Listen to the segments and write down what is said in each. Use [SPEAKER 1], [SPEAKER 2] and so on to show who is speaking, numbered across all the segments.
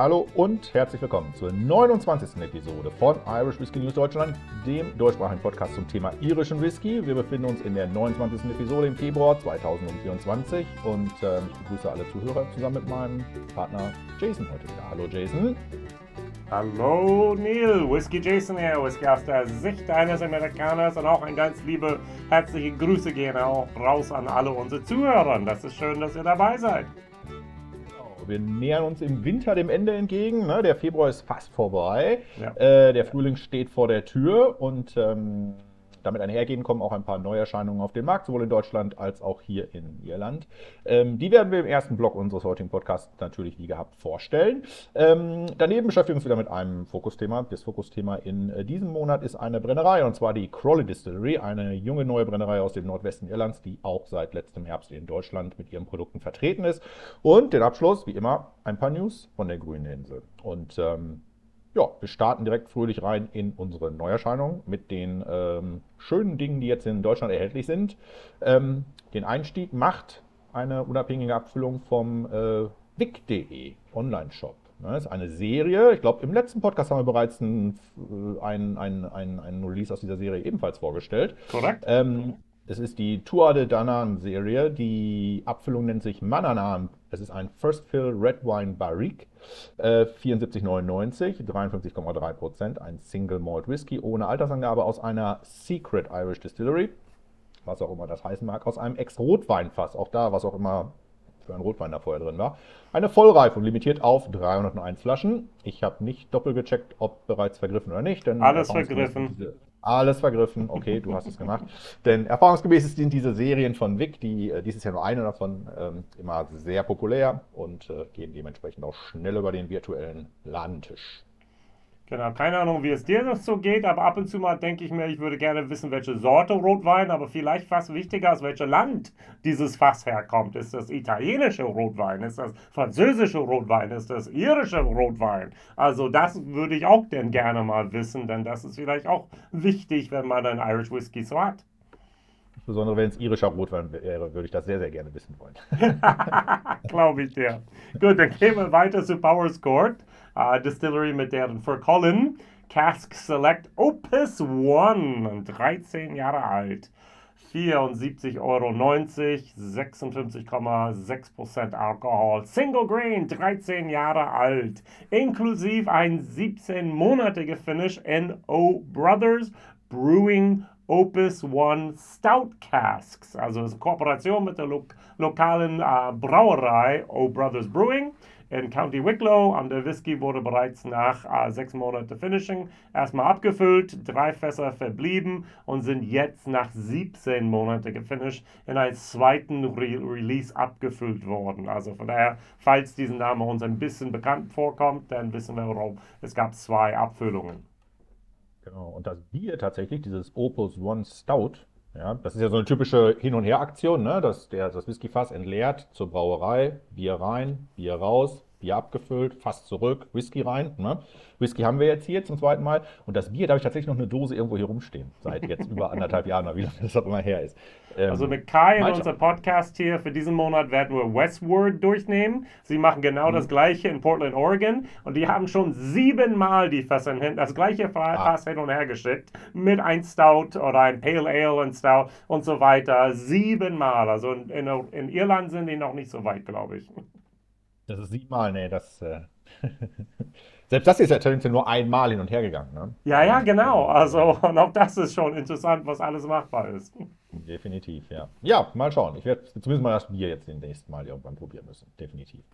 [SPEAKER 1] Hallo und herzlich willkommen zur 29. Episode von Irish Whiskey News Deutschland, dem deutschsprachigen Podcast zum Thema irischen Whisky. Wir befinden uns in der 29. Episode im Februar 2024 und äh, ich begrüße alle Zuhörer zusammen mit meinem Partner Jason heute wieder. Hallo Jason.
[SPEAKER 2] Hallo Neil, Whisky Jason hier, Whisky aus der Sicht eines Amerikaners und auch ein ganz liebe herzliche Grüße gehen auch raus an alle unsere Zuhörer. Das ist schön, dass ihr dabei seid.
[SPEAKER 1] Wir nähern uns im Winter dem Ende entgegen. Ne? Der Februar ist fast vorbei.
[SPEAKER 2] Ja.
[SPEAKER 1] Äh, der Frühling steht vor der Tür und ähm, damit einhergehen kommen auch ein paar Neuerscheinungen auf den Markt, sowohl in Deutschland als auch hier in Irland. Ähm, die werden wir im ersten Block unseres heutigen Podcasts natürlich wie gehabt vorstellen. Ähm, daneben beschäftigen wir uns wieder mit einem Fokusthema. Das Fokusthema in äh, diesem Monat ist eine Brennerei und zwar die Crawley Distillery, eine junge neue Brennerei aus dem Nordwesten Irlands, die auch seit letztem Herbst in Deutschland mit ihren Produkten vertreten ist. Und den Abschluss, wie immer, ein paar News von der Grünen Insel. Und ähm, ja, wir starten direkt fröhlich rein in unsere Neuerscheinung mit den ähm, schönen Dingen, die jetzt in Deutschland erhältlich sind. Ähm, den Einstieg macht eine unabhängige Abfüllung vom äh, wic.de Online-Shop. Ne, das ist eine Serie. Ich glaube, im letzten Podcast haben wir bereits ein, ein, ein, ein, ein Release aus dieser Serie ebenfalls vorgestellt.
[SPEAKER 2] Korrekt.
[SPEAKER 1] Ähm, es ist die Tour de Danann Serie. Die Abfüllung nennt sich Mananam. Es ist ein First Fill Red Wine Barrique. Äh, 74,99, 53,3 Prozent. Ein Single Malt Whisky ohne Altersangabe aus einer Secret Irish Distillery. Was auch immer das heißen mag. Aus einem Ex-Rotweinfass. Auch da, was auch immer für ein Rotwein da vorher drin war. Eine Vollreifung, limitiert auf 301 Flaschen. Ich habe nicht doppelt gecheckt, ob bereits vergriffen oder nicht. Denn
[SPEAKER 2] Alles vergriffen.
[SPEAKER 1] Diese, alles vergriffen, okay, du hast es gemacht. Denn erfahrungsgemäß sind diese Serien von Vic, die äh, dieses Jahr nur eine davon, ähm, immer sehr populär und äh, gehen dementsprechend auch schnell über den virtuellen Ladentisch.
[SPEAKER 2] Genau, keine Ahnung, wie es dir noch so geht, aber ab und zu mal denke ich mir, ich würde gerne wissen, welche Sorte Rotwein, aber vielleicht fast wichtiger, aus welchem Land dieses Fass herkommt. Ist das italienische Rotwein? Ist das französische Rotwein? Ist das irische Rotwein? Also das würde ich auch denn gerne mal wissen, denn das ist vielleicht auch wichtig, wenn man einen Irish Whisky so hat.
[SPEAKER 1] Insbesondere wenn es irischer Rotwein wäre, würde ich das sehr, sehr gerne wissen wollen.
[SPEAKER 2] Glaube ich dir. Gut, dann gehen wir weiter zu Powers Court. Uh, Distillery mit deren Für Colin Cask Select Opus One, 13 Jahre alt. 74,90 Euro, 56,6% Alkohol. Single Grain, 13 Jahre alt. Inklusive ein 17-monatiger Finish in O Brothers Brewing Opus One Stout Casks. Also ist eine Kooperation mit der lo lokalen äh, Brauerei O Brothers Brewing in County Wicklow. Und der Whisky wurde bereits nach äh, sechs Monaten Finishing erstmal abgefüllt, drei Fässer verblieben und sind jetzt nach 17 Monaten gefinisht in einem zweiten Re Release abgefüllt worden. Also von daher, falls diesen Name uns ein bisschen bekannt vorkommt, dann wissen wir warum. Es gab zwei Abfüllungen.
[SPEAKER 1] Genau, und das Bier tatsächlich, dieses Opus One Stout, ja, das ist ja so eine typische Hin- und Her-Aktion, ne? dass der, das Whiskyfass entleert zur Brauerei, Bier rein, Bier raus, Bier abgefüllt, Fass zurück, Whisky rein. Ne? Whisky haben wir jetzt hier zum zweiten Mal. Und das Bier, da habe ich tatsächlich noch eine Dose irgendwo hier rumstehen. Seit jetzt über anderthalb Jahren, wie lange das auch immer her ist.
[SPEAKER 2] Ähm, also mit Kai in unserem Podcast hier für diesen Monat werden wir Westward durchnehmen. Sie machen genau mhm. das gleiche in Portland, Oregon. Und die haben schon siebenmal die Fässer hin, das gleiche ah. Fass ah. hin und her geschickt. Mit ein Stout oder ein Pale Ale und Stout und so weiter. Siebenmal. Also in, in, in Irland sind die noch nicht so weit, glaube ich.
[SPEAKER 1] Das ist siebenmal, nee, das. Äh Selbst das ist ja tendenziell nur einmal hin und her gegangen. Ne?
[SPEAKER 2] Ja, ja, genau. Also, und auch das ist schon interessant, was alles machbar ist.
[SPEAKER 1] Definitiv, ja. Ja, mal schauen. Ich werde zumindest mal das Bier jetzt den nächsten Mal irgendwann probieren müssen. Definitiv.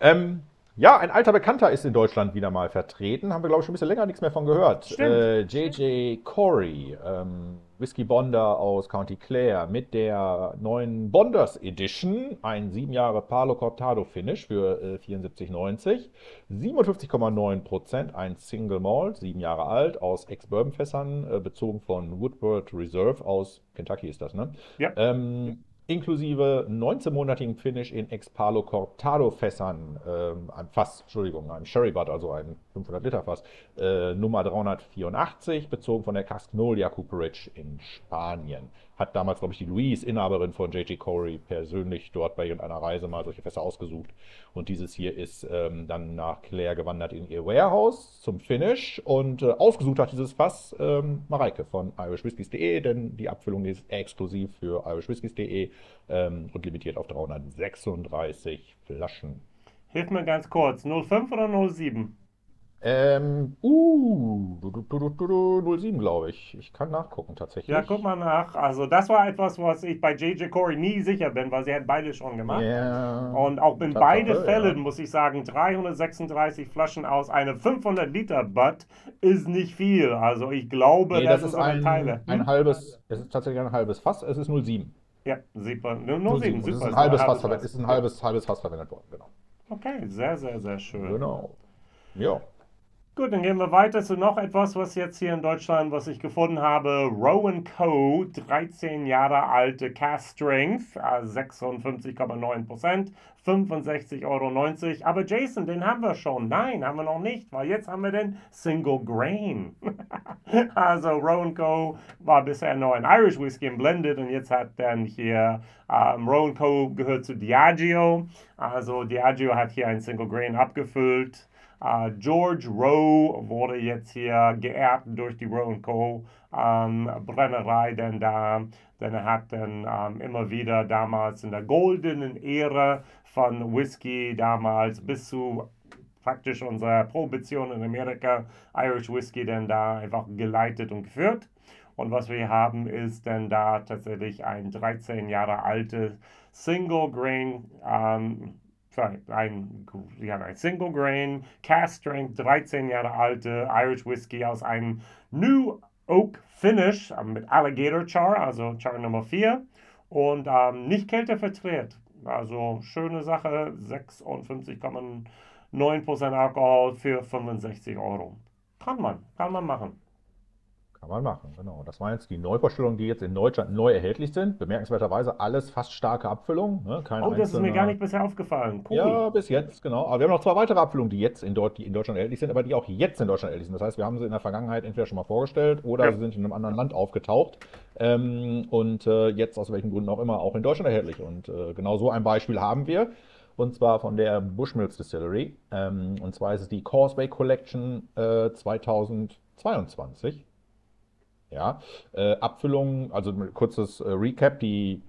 [SPEAKER 1] Ähm, ja, ein alter Bekannter ist in Deutschland wieder mal vertreten. Haben wir, glaube ich, schon ein bisschen länger nichts mehr von gehört. Äh, JJ Corey, ähm, Whisky Bonder aus County Clare mit der neuen Bonders Edition. Ein 7 Jahre Palo Cortado Finish für äh, 74,90. 57,9% ein Single Malt, 7 Jahre alt, aus Ex-Bourbon-Fässern, äh, bezogen von Woodward Reserve aus Kentucky ist das, ne?
[SPEAKER 2] Ja.
[SPEAKER 1] Ähm, inklusive 19-monatigen Finish in Expalo Cortado Fässern, einem Fass, Entschuldigung, einem Sherry Butt, also ein 500 Liter Fass, äh, Nummer 384, bezogen von der Cascnolia Cooperage in Spanien. Hat damals, glaube ich, die Louise, Inhaberin von J.G. Corey, persönlich dort bei irgendeiner Reise mal solche Fässer ausgesucht. Und dieses hier ist ähm, dann nach Claire gewandert in ihr Warehouse zum Finish und äh, ausgesucht hat dieses Fass ähm, Mareike von irishwhiskies.de, denn die Abfüllung ist exklusiv für irishwhiskies.de ähm, und limitiert auf 336 Flaschen.
[SPEAKER 2] Hilf mir ganz kurz, 05 oder 07?
[SPEAKER 1] Ähm, uh, 07, glaube ich. Ich kann nachgucken tatsächlich.
[SPEAKER 2] Ja, guck mal nach. Also das war etwas, was ich bei JJ Corey nie sicher bin, weil sie hat beide schon gemacht.
[SPEAKER 1] Ja,
[SPEAKER 2] Und auch in
[SPEAKER 1] Tatsache,
[SPEAKER 2] beiden
[SPEAKER 1] ja.
[SPEAKER 2] Fällen muss ich sagen, 336 Flaschen aus einem 500 Liter Butt ist nicht viel. Also ich glaube,
[SPEAKER 1] Nee,
[SPEAKER 2] das,
[SPEAKER 1] das ist ein,
[SPEAKER 2] Teile. Hm?
[SPEAKER 1] ein halbes, es ist tatsächlich ein halbes Fass, es ist 07.
[SPEAKER 2] Ja, super. Nur
[SPEAKER 1] 07.
[SPEAKER 2] sieben,
[SPEAKER 1] Es
[SPEAKER 2] super.
[SPEAKER 1] ist ein
[SPEAKER 2] Es
[SPEAKER 1] halbes Fass, verwendet- es ist ein halbes, halbes Fass verwendet worden, genau.
[SPEAKER 2] Okay, sehr, sehr, sehr schön.
[SPEAKER 1] Genau. Ja.
[SPEAKER 2] Gut, dann gehen wir weiter zu noch etwas, was jetzt hier in Deutschland, was ich gefunden habe. Rowan Co., 13 Jahre alte Cast Strength, äh, 56,9%, 65,90 Euro. Aber Jason, den haben wir schon. Nein, haben wir noch nicht, weil jetzt haben wir den Single Grain. also Rowan Co. war bisher nur ein Irish Whiskey im Blended und jetzt hat dann hier ähm, Rowan Co. gehört zu Diageo. Also Diageo hat hier ein Single Grain abgefüllt. Uh, George Rowe wurde jetzt hier geehrt durch die Rowe Co. Ähm, Brennerei, denn da, denn er hat dann ähm, immer wieder damals in der goldenen Ära von Whisky damals bis zu praktisch unserer Prohibition in Amerika Irish Whisky denn da einfach geleitet und geführt. Und was wir haben, ist dann da tatsächlich ein 13 Jahre altes Single Grain ähm, ein, ja, ein Single Grain, Cast Strength, 13 Jahre alte Irish Whisky aus einem New Oak Finish äh, mit Alligator Char, also Char Nummer 4 und ähm, nicht kälteverträgt. Also schöne Sache, 56,9% Alkohol für 65 Euro. Kann man, kann man machen.
[SPEAKER 1] Kann man machen, genau. Das waren jetzt die Neuvorstellungen, die jetzt in Deutschland neu erhältlich sind. Bemerkenswerterweise alles fast starke Abfüllung. Ne? Kein
[SPEAKER 2] Oh, das ist mir gar nicht bisher aufgefallen. Cool.
[SPEAKER 1] Ja, bis jetzt, genau. Aber wir haben noch zwei weitere Abfüllungen, die jetzt in, Deut die in Deutschland erhältlich sind, aber die auch jetzt in Deutschland erhältlich sind. Das heißt, wir haben sie in der Vergangenheit entweder schon mal vorgestellt oder
[SPEAKER 2] Ja.
[SPEAKER 1] sie sind in einem anderen Land aufgetaucht. Ähm, und äh, jetzt aus welchen Gründen auch immer auch in Deutschland erhältlich. Und äh, genau so ein Beispiel haben wir. Und zwar von der Bushmills Distillery. Ähm, und zwar ist es die Causeway Collection äh, 2022. Ja, äh, Abfüllung, also kurzes äh, Recap. Die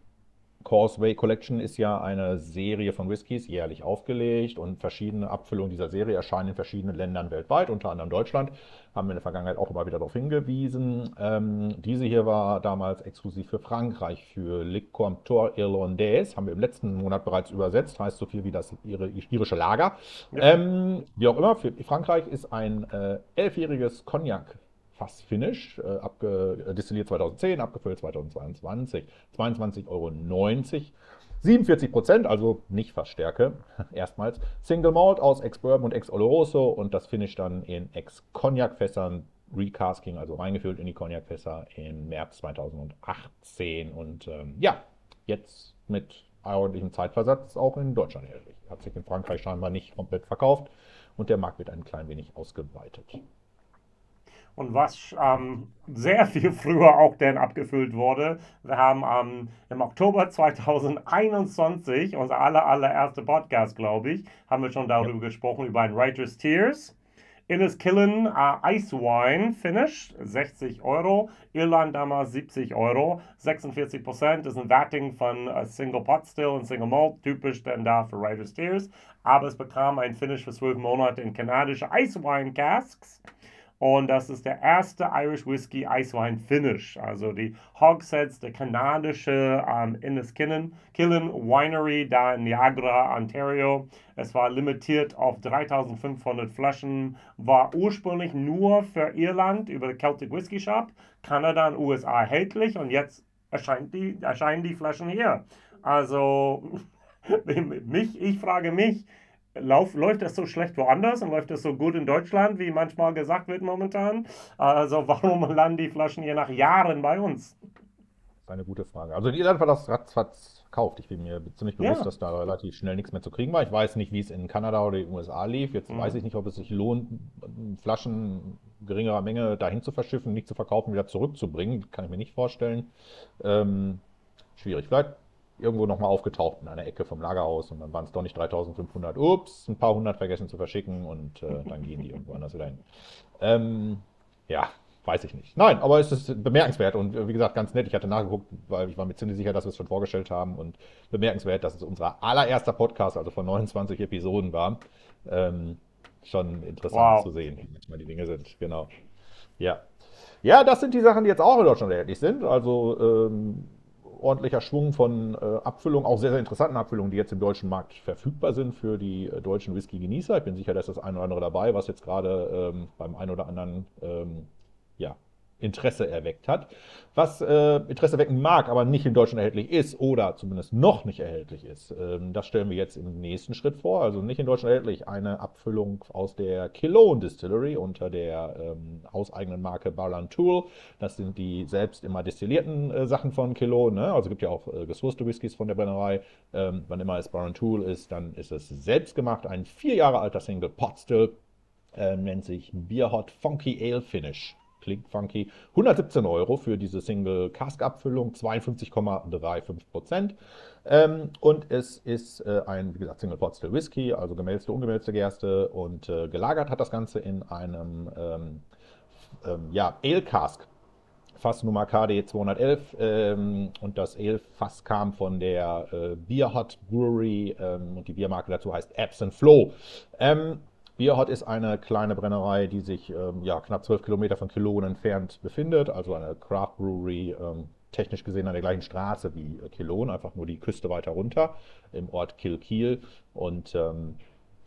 [SPEAKER 1] Causeway Collection ist ja eine Serie von Whiskys, jährlich aufgelegt und verschiedene Abfüllungen dieser Serie erscheinen in verschiedenen Ländern weltweit, unter anderem Deutschland. Haben wir in der Vergangenheit auch immer wieder darauf hingewiesen. Ähm, diese hier war damals exklusiv für Frankreich, für Le Comptoir Irlandais, haben wir im letzten Monat bereits übersetzt, heißt so viel wie das irische Lager.
[SPEAKER 2] Ja.
[SPEAKER 1] Ähm, wie auch immer, für Frankreich ist ein äh, elfjähriges Cognac Fass-Finish, äh, abge- äh, destilliert 2010, abgefüllt 2022, 22,90 Euro. 47 Prozent, also nicht Fassstärke, erstmals. Single Malt aus Ex-Bourbon und Ex-Oloroso und das Finish dann in Ex-Cognac-Fässern, Recasking, also reingefüllt in die Cognac-Fässer im März 2018. Und ähm, ja, jetzt mit ordentlichem Zeitversatz auch in Deutschland erhältlich. Hat sich in Frankreich scheinbar nicht komplett verkauft und der Markt wird ein klein wenig ausgeweitet.
[SPEAKER 2] Und was ähm, sehr viel früher auch dann abgefüllt wurde, wir haben ähm, im Oktober 2021, unser aller, allererster Podcast, glaube ich, haben wir schon darüber gesprochen, über ein Writer's Tears. Inniskillen äh, Ice Wine Finish, 60 Euro. Irland damals 70 Euro. 46 Prozent ist ein Werting von äh, Single Pot Still und Single Malt, typisch denn da für Writer's Tears. Aber es bekam ein Finish für 12 Monate in kanadische Ice Wine Casks. Und das ist der erste Irish Whiskey Eiswein Finish. Also die Hogsheads, der kanadische ähm, Inniskillen Killen Winery da in Niagara, Ontario. Es war limitiert auf 3500 Flaschen, war ursprünglich nur für Irland über Celtic Whisky Shop, Kanada und USA erhältlich und jetzt erscheint die, erscheinen die Flaschen hier. Also mich, ich frage mich, Lauf, läuft das so schlecht woanders und läuft das so gut in Deutschland, wie manchmal gesagt wird momentan? Also warum landen die Flaschen hier nach Jahren bei uns?
[SPEAKER 1] Das ist eine gute Frage. Also in Irland war das ratzfatz gekauft. Ich bin mir ziemlich bewusst,
[SPEAKER 2] Ja.
[SPEAKER 1] dass da relativ schnell nichts mehr zu kriegen war. Ich weiß nicht, wie es in Kanada oder den USA lief. Jetzt
[SPEAKER 2] Mhm.
[SPEAKER 1] weiß ich nicht, ob es sich lohnt, Flaschen geringerer Menge dahin zu verschiffen, nicht zu verkaufen, wieder zurückzubringen. Kann ich mir nicht vorstellen. Ähm, schwierig. Vielleicht irgendwo nochmal aufgetaucht in einer Ecke vom Lagerhaus und dann waren es doch nicht 3500. Ups, ein paar hundert vergessen zu verschicken und äh, dann gehen die irgendwo anders wieder hin. Ähm, ja, weiß ich nicht. Nein, aber es ist bemerkenswert und wie gesagt, ganz nett. Ich hatte nachgeguckt, weil ich war mir ziemlich sicher, dass wir es schon vorgestellt haben und bemerkenswert, dass es unser allererster Podcast, also von 29 Episoden war. Ähm, schon interessant wow. zu sehen, wie manchmal die Dinge sind. Genau. Ja. Ja, das sind die Sachen, die jetzt auch in Deutschland erhältlich sind. Also ähm, ordentlicher Schwung von äh, Abfüllungen, auch sehr, sehr interessanten Abfüllungen, die jetzt im deutschen Markt verfügbar sind für die äh, deutschen Whisky-Genießer. Ich bin sicher, dass das ein oder andere dabei, was jetzt gerade ähm, beim einen oder anderen ähm, Interesse erweckt hat. Was äh, Interesse wecken mag, aber nicht in Deutschland erhältlich ist oder zumindest noch nicht erhältlich ist, ähm, das stellen wir jetzt im nächsten Schritt vor. Also nicht in Deutschland erhältlich, eine Abfüllung aus der Kilone Distillery unter der ähm, hauseigenen Marke Barlan Tool. Das sind die selbst immer destillierten äh, Sachen von Kilone. Ne? Also es gibt ja auch äh, gesourcete Whiskys von der Brennerei. Ähm, wann immer es Barlan Tool ist, dann ist es selbst gemacht. Ein vier Jahre alter Single Pot Still. Äh, nennt sich Beer Hot Funky Ale Finish klingt funky. 117 Euro für diese Single Cask Abfüllung, 52,35 Prozent. Ähm, und es ist äh, ein, wie gesagt, Single Pot Still Whisky, also gemälzte, ungemälzte Gerste und äh, gelagert hat das Ganze in einem ähm, ähm, ja, Ale Cask. Fassnummer KD 211 ähm, und das Ale-Fass kam von der äh, Beer Hut Brewery ähm, und die Biermarke dazu heißt Absent Flow. Ähm, Bierhot ist eine kleine Brennerei, die sich ähm, ja, knapp 12 Kilometer von Killowen entfernt befindet, also eine Craft Brewery, ähm, technisch gesehen an der gleichen Straße wie äh, Killowen, einfach nur die Küste weiter runter im Ort Kilkiel und ähm,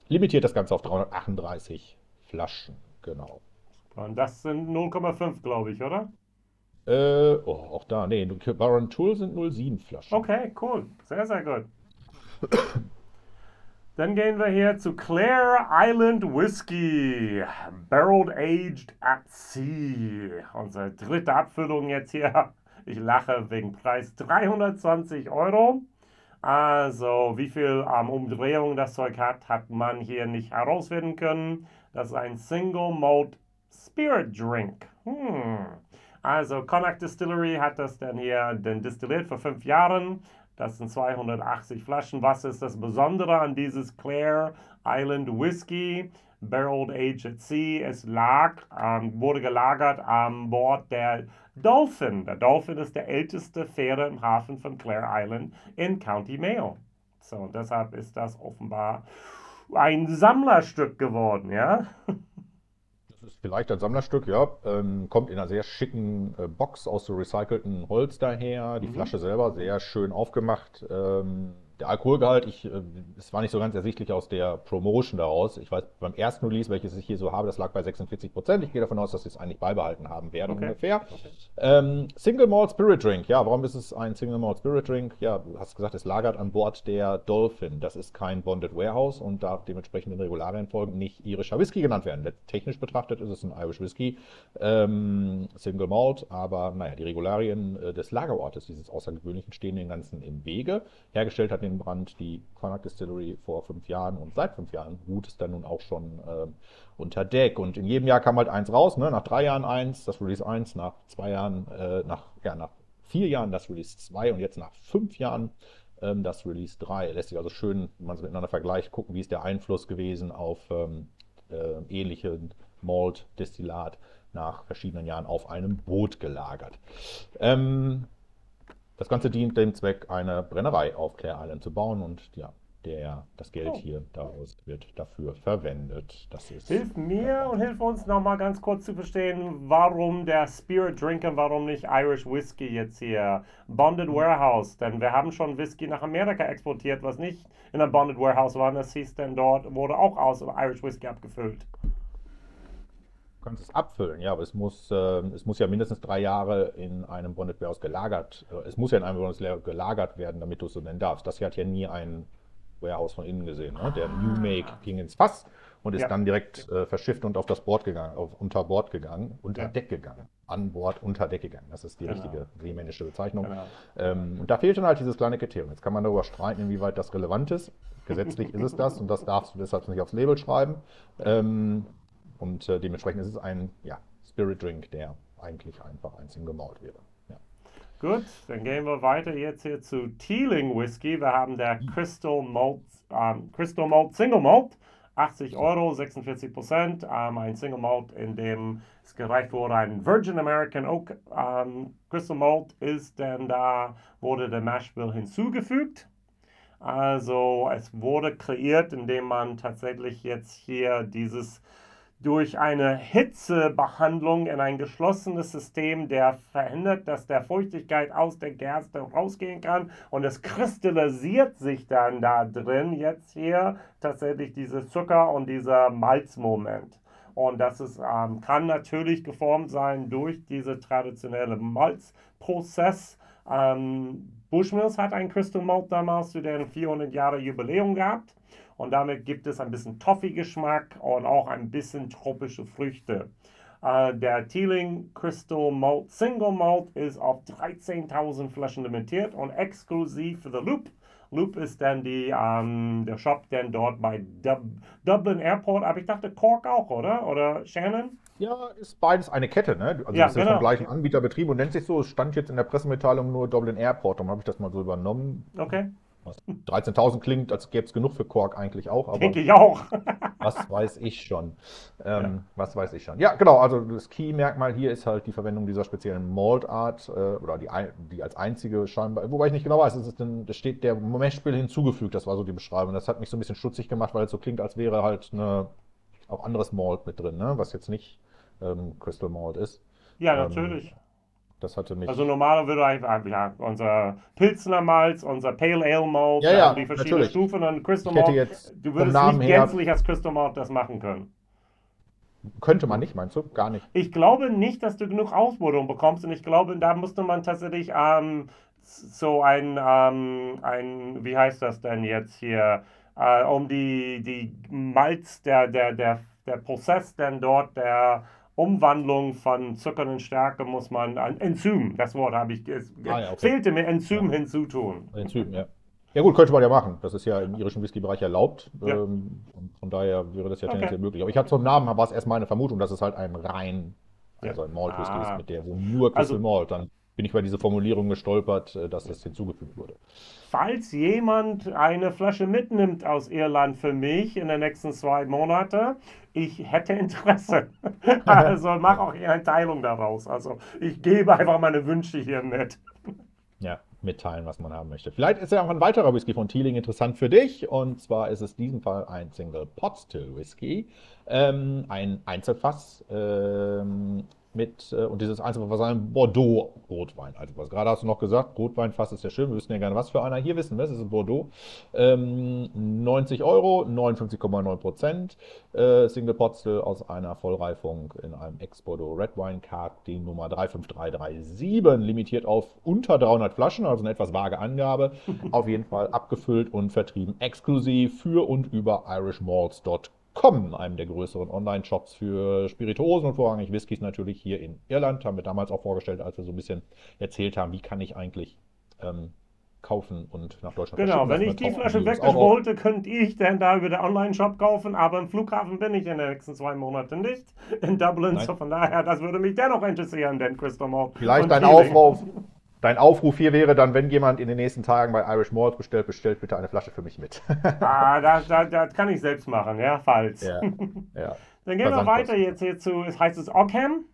[SPEAKER 1] limitiert das Ganze auf 338 Flaschen, genau.
[SPEAKER 2] Und das sind 0,5, glaube ich, oder?
[SPEAKER 1] Äh, oh, auch da, nee, Baron Tool sind 0,7 Flaschen.
[SPEAKER 2] Okay, cool, sehr, sehr gut. Dann gehen wir hier zu Clare Island Whiskey, Barreled Aged at Sea. Unsere dritte Abfüllung jetzt hier. Ich lache wegen Preis 320 Euro. Also, wie viel ähm, Umdrehung das Zeug hat, hat man hier nicht herausfinden können. Das ist ein Single Malt Spirit Drink. Hm. Also, Connacht Distillery hat das dann hier dann destilliert vor fünf Jahren. Das sind 280 Flaschen. Was ist das Besondere an dieses Clare Island Whisky? Barreled Aged at Sea. Es lag, ähm, wurde gelagert an Bord der Dolphin. Der Dolphin ist der älteste Fähre im Hafen von Clare Island in County Mayo. So, deshalb ist das offenbar ein Sammlerstück geworden, ja.
[SPEAKER 1] ist vielleicht ein Sammlerstück, ja. Ähm, kommt in einer sehr schicken äh, Box aus so recycelten Holz daher. Die mhm. Flasche selber sehr schön aufgemacht. Ähm, der Alkoholgehalt, ich, äh, es war nicht so ganz ersichtlich aus der Promotion daraus. Ich weiß, beim ersten Release, welches ich hier so habe, das lag bei 46 Prozent. Ich gehe davon aus, dass sie es eigentlich beibehalten haben werden okay. ungefähr. Okay. Ähm, Single Malt Spirit Drink. Ja, warum ist es ein Single Malt Spirit Drink? Ja, du hast gesagt, es lagert an Bord der Dolphin. Das ist kein Bonded Warehouse und darf dementsprechend in Regularien folgen nicht irischer Whisky genannt werden. Technisch betrachtet ist es ein Irish Whisky, ähm, Single Malt, aber naja, die Regularien äh, des Lagerortes dieses Außergewöhnlichen stehen den Ganzen im Wege. Hergestellt hat den Brand die Connacht Distillery vor fünf Jahren und seit fünf Jahren ruht es dann nun auch schon äh, unter Deck. Und in jedem Jahr kam halt eins raus, ne? nach drei Jahren eins, das Release 1, nach zwei Jahren, äh, nach, ja, nach vier Jahren das Release 2 und jetzt nach fünf Jahren ähm, das Release 3. Lässt sich also schön, wenn man es miteinander vergleicht, gucken, wie ist der Einfluss gewesen auf ähm, äh, ähnlichen Malt-Destillat nach verschiedenen Jahren auf einem Boot gelagert. Ähm, das Ganze dient dem Zweck, eine Brennerei auf Clare Island zu bauen und ja, der, das Geld oh. hier daraus wird dafür verwendet. Das ist
[SPEAKER 2] hilf mir und hilf uns nochmal ganz kurz zu verstehen, warum der Spirit Drinker, warum nicht Irish Whiskey jetzt hier? Bonded Warehouse, denn wir haben schon Whisky nach Amerika exportiert, was nicht in einem Bonded Warehouse war. Das hieß denn dort, wurde auch aus Irish Whiskey abgefüllt
[SPEAKER 1] kannst es abfüllen, ja, aber es muss, äh, es muss ja mindestens drei Jahre in einem Bonnet Warehouse gelagert, äh, es muss ja in einem Bonnet Warehouse gelagert werden, damit du es so nennen darfst. Das hier hat ja nie ein Warehouse von innen gesehen. Ne? Der New Make ging ins Fass und ist ja. dann direkt äh, verschifft und auf das Board gegangen, auf, unter Bord gegangen, unter ja. Deck gegangen, an Bord, unter Deck gegangen. Das ist die genau. richtige seemännische Bezeichnung. Genau. Ähm, und da fehlt dann halt dieses kleine Kriterium. Jetzt kann man darüber streiten, inwieweit das relevant ist. Gesetzlich ist es das und das darfst du deshalb nicht aufs Label schreiben. Ähm, Und äh, dementsprechend ist es ein ja, Spirit Drink, der eigentlich einfach ein Single Malt wäre. Ja.
[SPEAKER 2] Gut, dann gehen wir weiter jetzt hier zu Teeling Whisky. Wir haben der Crystal Malt, ähm, Crystal Malt Single Malt. 80 Euro, 46 Prozent. Ähm, ein Single Malt, in dem es gereicht wurde, ein Virgin American Oak ähm, Crystal Malt ist, denn da wurde der Mash Bill hinzugefügt. Also es wurde kreiert, indem man tatsächlich jetzt hier dieses durch eine Hitzebehandlung in ein geschlossenes System, der verhindert, dass der Feuchtigkeit aus der Gerste rausgehen kann und es kristallisiert sich dann da drin jetzt hier tatsächlich diese Zucker und dieser Malzmoment. Und das ist, ähm, kann natürlich geformt sein durch diese traditionelle Malzprozess. Ähm, Bushmills hat ein Crystal Malt damals zu den 400 Jahre Jubiläum gehabt und damit gibt es ein bisschen Toffee-Geschmack und auch ein bisschen tropische Früchte. Uh, der Teeling Crystal Malt Single Malt ist auf 13.000 Flaschen limitiert und exklusiv für The Loop. Loop ist dann die, um, der Shop dann dort bei Dub Dublin Airport, aber ich dachte Cork auch, oder? Oder Shannon?
[SPEAKER 1] Ja, ist beides eine Kette, ne? Also
[SPEAKER 2] Ja,
[SPEAKER 1] ist
[SPEAKER 2] genau.
[SPEAKER 1] vom gleichen Anbieter betrieben und nennt sich so. Es stand jetzt in der Pressemitteilung nur Dublin Airport, darum habe ich das mal so übernommen.
[SPEAKER 2] Okay,
[SPEAKER 1] 13.000 klingt, als gäbe es genug für Cork eigentlich auch, aber
[SPEAKER 2] denke ich auch.
[SPEAKER 1] was weiß ich schon. Ähm, Was weiß ich schon. Ja, genau, also das Key-Merkmal hier ist halt die Verwendung dieser speziellen Malt-Art äh, oder die, die als einzige scheinbar, wobei ich nicht genau weiß, es ist denn, da steht der Meshspiel hinzugefügt, das war so die Beschreibung. Das hat mich so ein bisschen stutzig gemacht, weil es so klingt, als wäre halt eine, auch anderes Malt mit drin, ne? was jetzt nicht ähm, Crystal Malt ist.
[SPEAKER 2] ja,
[SPEAKER 1] Ähm,
[SPEAKER 2] natürlich.
[SPEAKER 1] Das hatte mich.
[SPEAKER 2] Also normaler würde einfach, ja, unser Pilzner Malz, unser Pale Ale Malt,
[SPEAKER 1] Ja, ja,
[SPEAKER 2] die verschiedenen
[SPEAKER 1] natürlich.
[SPEAKER 2] Stufen und Crystal Malt. Du würdest
[SPEAKER 1] Namen
[SPEAKER 2] nicht
[SPEAKER 1] her-
[SPEAKER 2] gänzlich als Crystal Malt das machen können.
[SPEAKER 1] könnte man nicht, meinst du? Gar nicht.
[SPEAKER 2] Ich glaube nicht, dass du genug Ausbildung bekommst und ich glaube, da musste man tatsächlich ähm, so ein, ähm, ein, wie heißt das denn jetzt hier, äh, um die, die Malz, der, der, der, der Prozess denn dort der Umwandlung von Zucker in Stärke muss man, ein Enzym, das Wort habe ich, es
[SPEAKER 1] Ah, ja, okay.
[SPEAKER 2] fehlte mir, Enzym hinzutun.
[SPEAKER 1] Enzym, ja. Ja gut, könnte man ja machen. Das ist ja im irischen Whisky-Bereich erlaubt.
[SPEAKER 2] Ja.
[SPEAKER 1] Ähm, und von daher wäre das ja
[SPEAKER 2] Okay.
[SPEAKER 1] tendenziell möglich. Aber ich hatte zum Namen, war es erst meine Vermutung, dass es halt ein rein,
[SPEAKER 2] Ja.
[SPEAKER 1] also ein Malt-Whisky
[SPEAKER 2] Ah.
[SPEAKER 1] ist, mit der wo nur Crystal
[SPEAKER 2] Also-
[SPEAKER 1] Malt. Dann bin ich bei dieser Formulierung gestolpert, äh, dass das hinzugefügt wurde.
[SPEAKER 2] Falls jemand eine Flasche mitnimmt aus Irland für mich in den nächsten zwei Monaten, ich hätte Interesse. Also mach auch eine Teilung daraus. Also ich gebe einfach meine Wünsche hier mit.
[SPEAKER 1] Ja, mitteilen, was man haben möchte. Vielleicht ist ja auch ein weiterer Whisky von Teeling interessant für dich. Und zwar ist es in diesem Fall ein Single Pot Still Whisky. Ähm, ein Einzelfass ähm, mit, äh, und dieses Einzelfass ist ein Bordeaux Rotwein. Also was gerade hast du noch gesagt, Rotweinfass ist ja schön, wir wissen ja gerne, was für einer. Hier wissen wir, es ist ein Bordeaux. Ähm, 90 Euro, 59,9 Prozent. Äh, Single Pot Still aus einer Vollreifung in einem Ex-Bordeaux Red Wine Card, die Nummer 35337, limitiert auf unter 300 Flaschen, also eine etwas vage Angabe. Auf jeden Fall abgefüllt und vertrieben exklusiv für und über irishmalts.com, einem der größeren Online-Shops für Spirituosen und vorrangig Whiskys natürlich hier in Irland. Haben wir damals auch vorgestellt, als wir so ein bisschen erzählt haben, wie kann ich eigentlich ähm, kaufen und nach Deutschland
[SPEAKER 2] Genau, wenn ich die Flasche
[SPEAKER 1] Videos
[SPEAKER 2] weg
[SPEAKER 1] auch auf-
[SPEAKER 2] wollte, könnte ich dann da über den Online-Shop kaufen, aber im Flughafen bin ich in den nächsten zwei Monaten nicht in Dublin.
[SPEAKER 1] Nein.
[SPEAKER 2] So von daher, das würde mich dennoch interessieren, denn Malt.
[SPEAKER 1] Vielleicht
[SPEAKER 2] Teeling.
[SPEAKER 1] Aufruf, dein Aufruf hier wäre dann, wenn jemand in den nächsten Tagen bei Irish Malt bestellt, bestellt bitte eine Flasche für mich mit.
[SPEAKER 2] Ah, das, das, das kann ich selbst machen, ja, falls.
[SPEAKER 1] ja, ja.
[SPEAKER 2] Dann gehen wir weiter jetzt hier zu, es heißt es Ockham?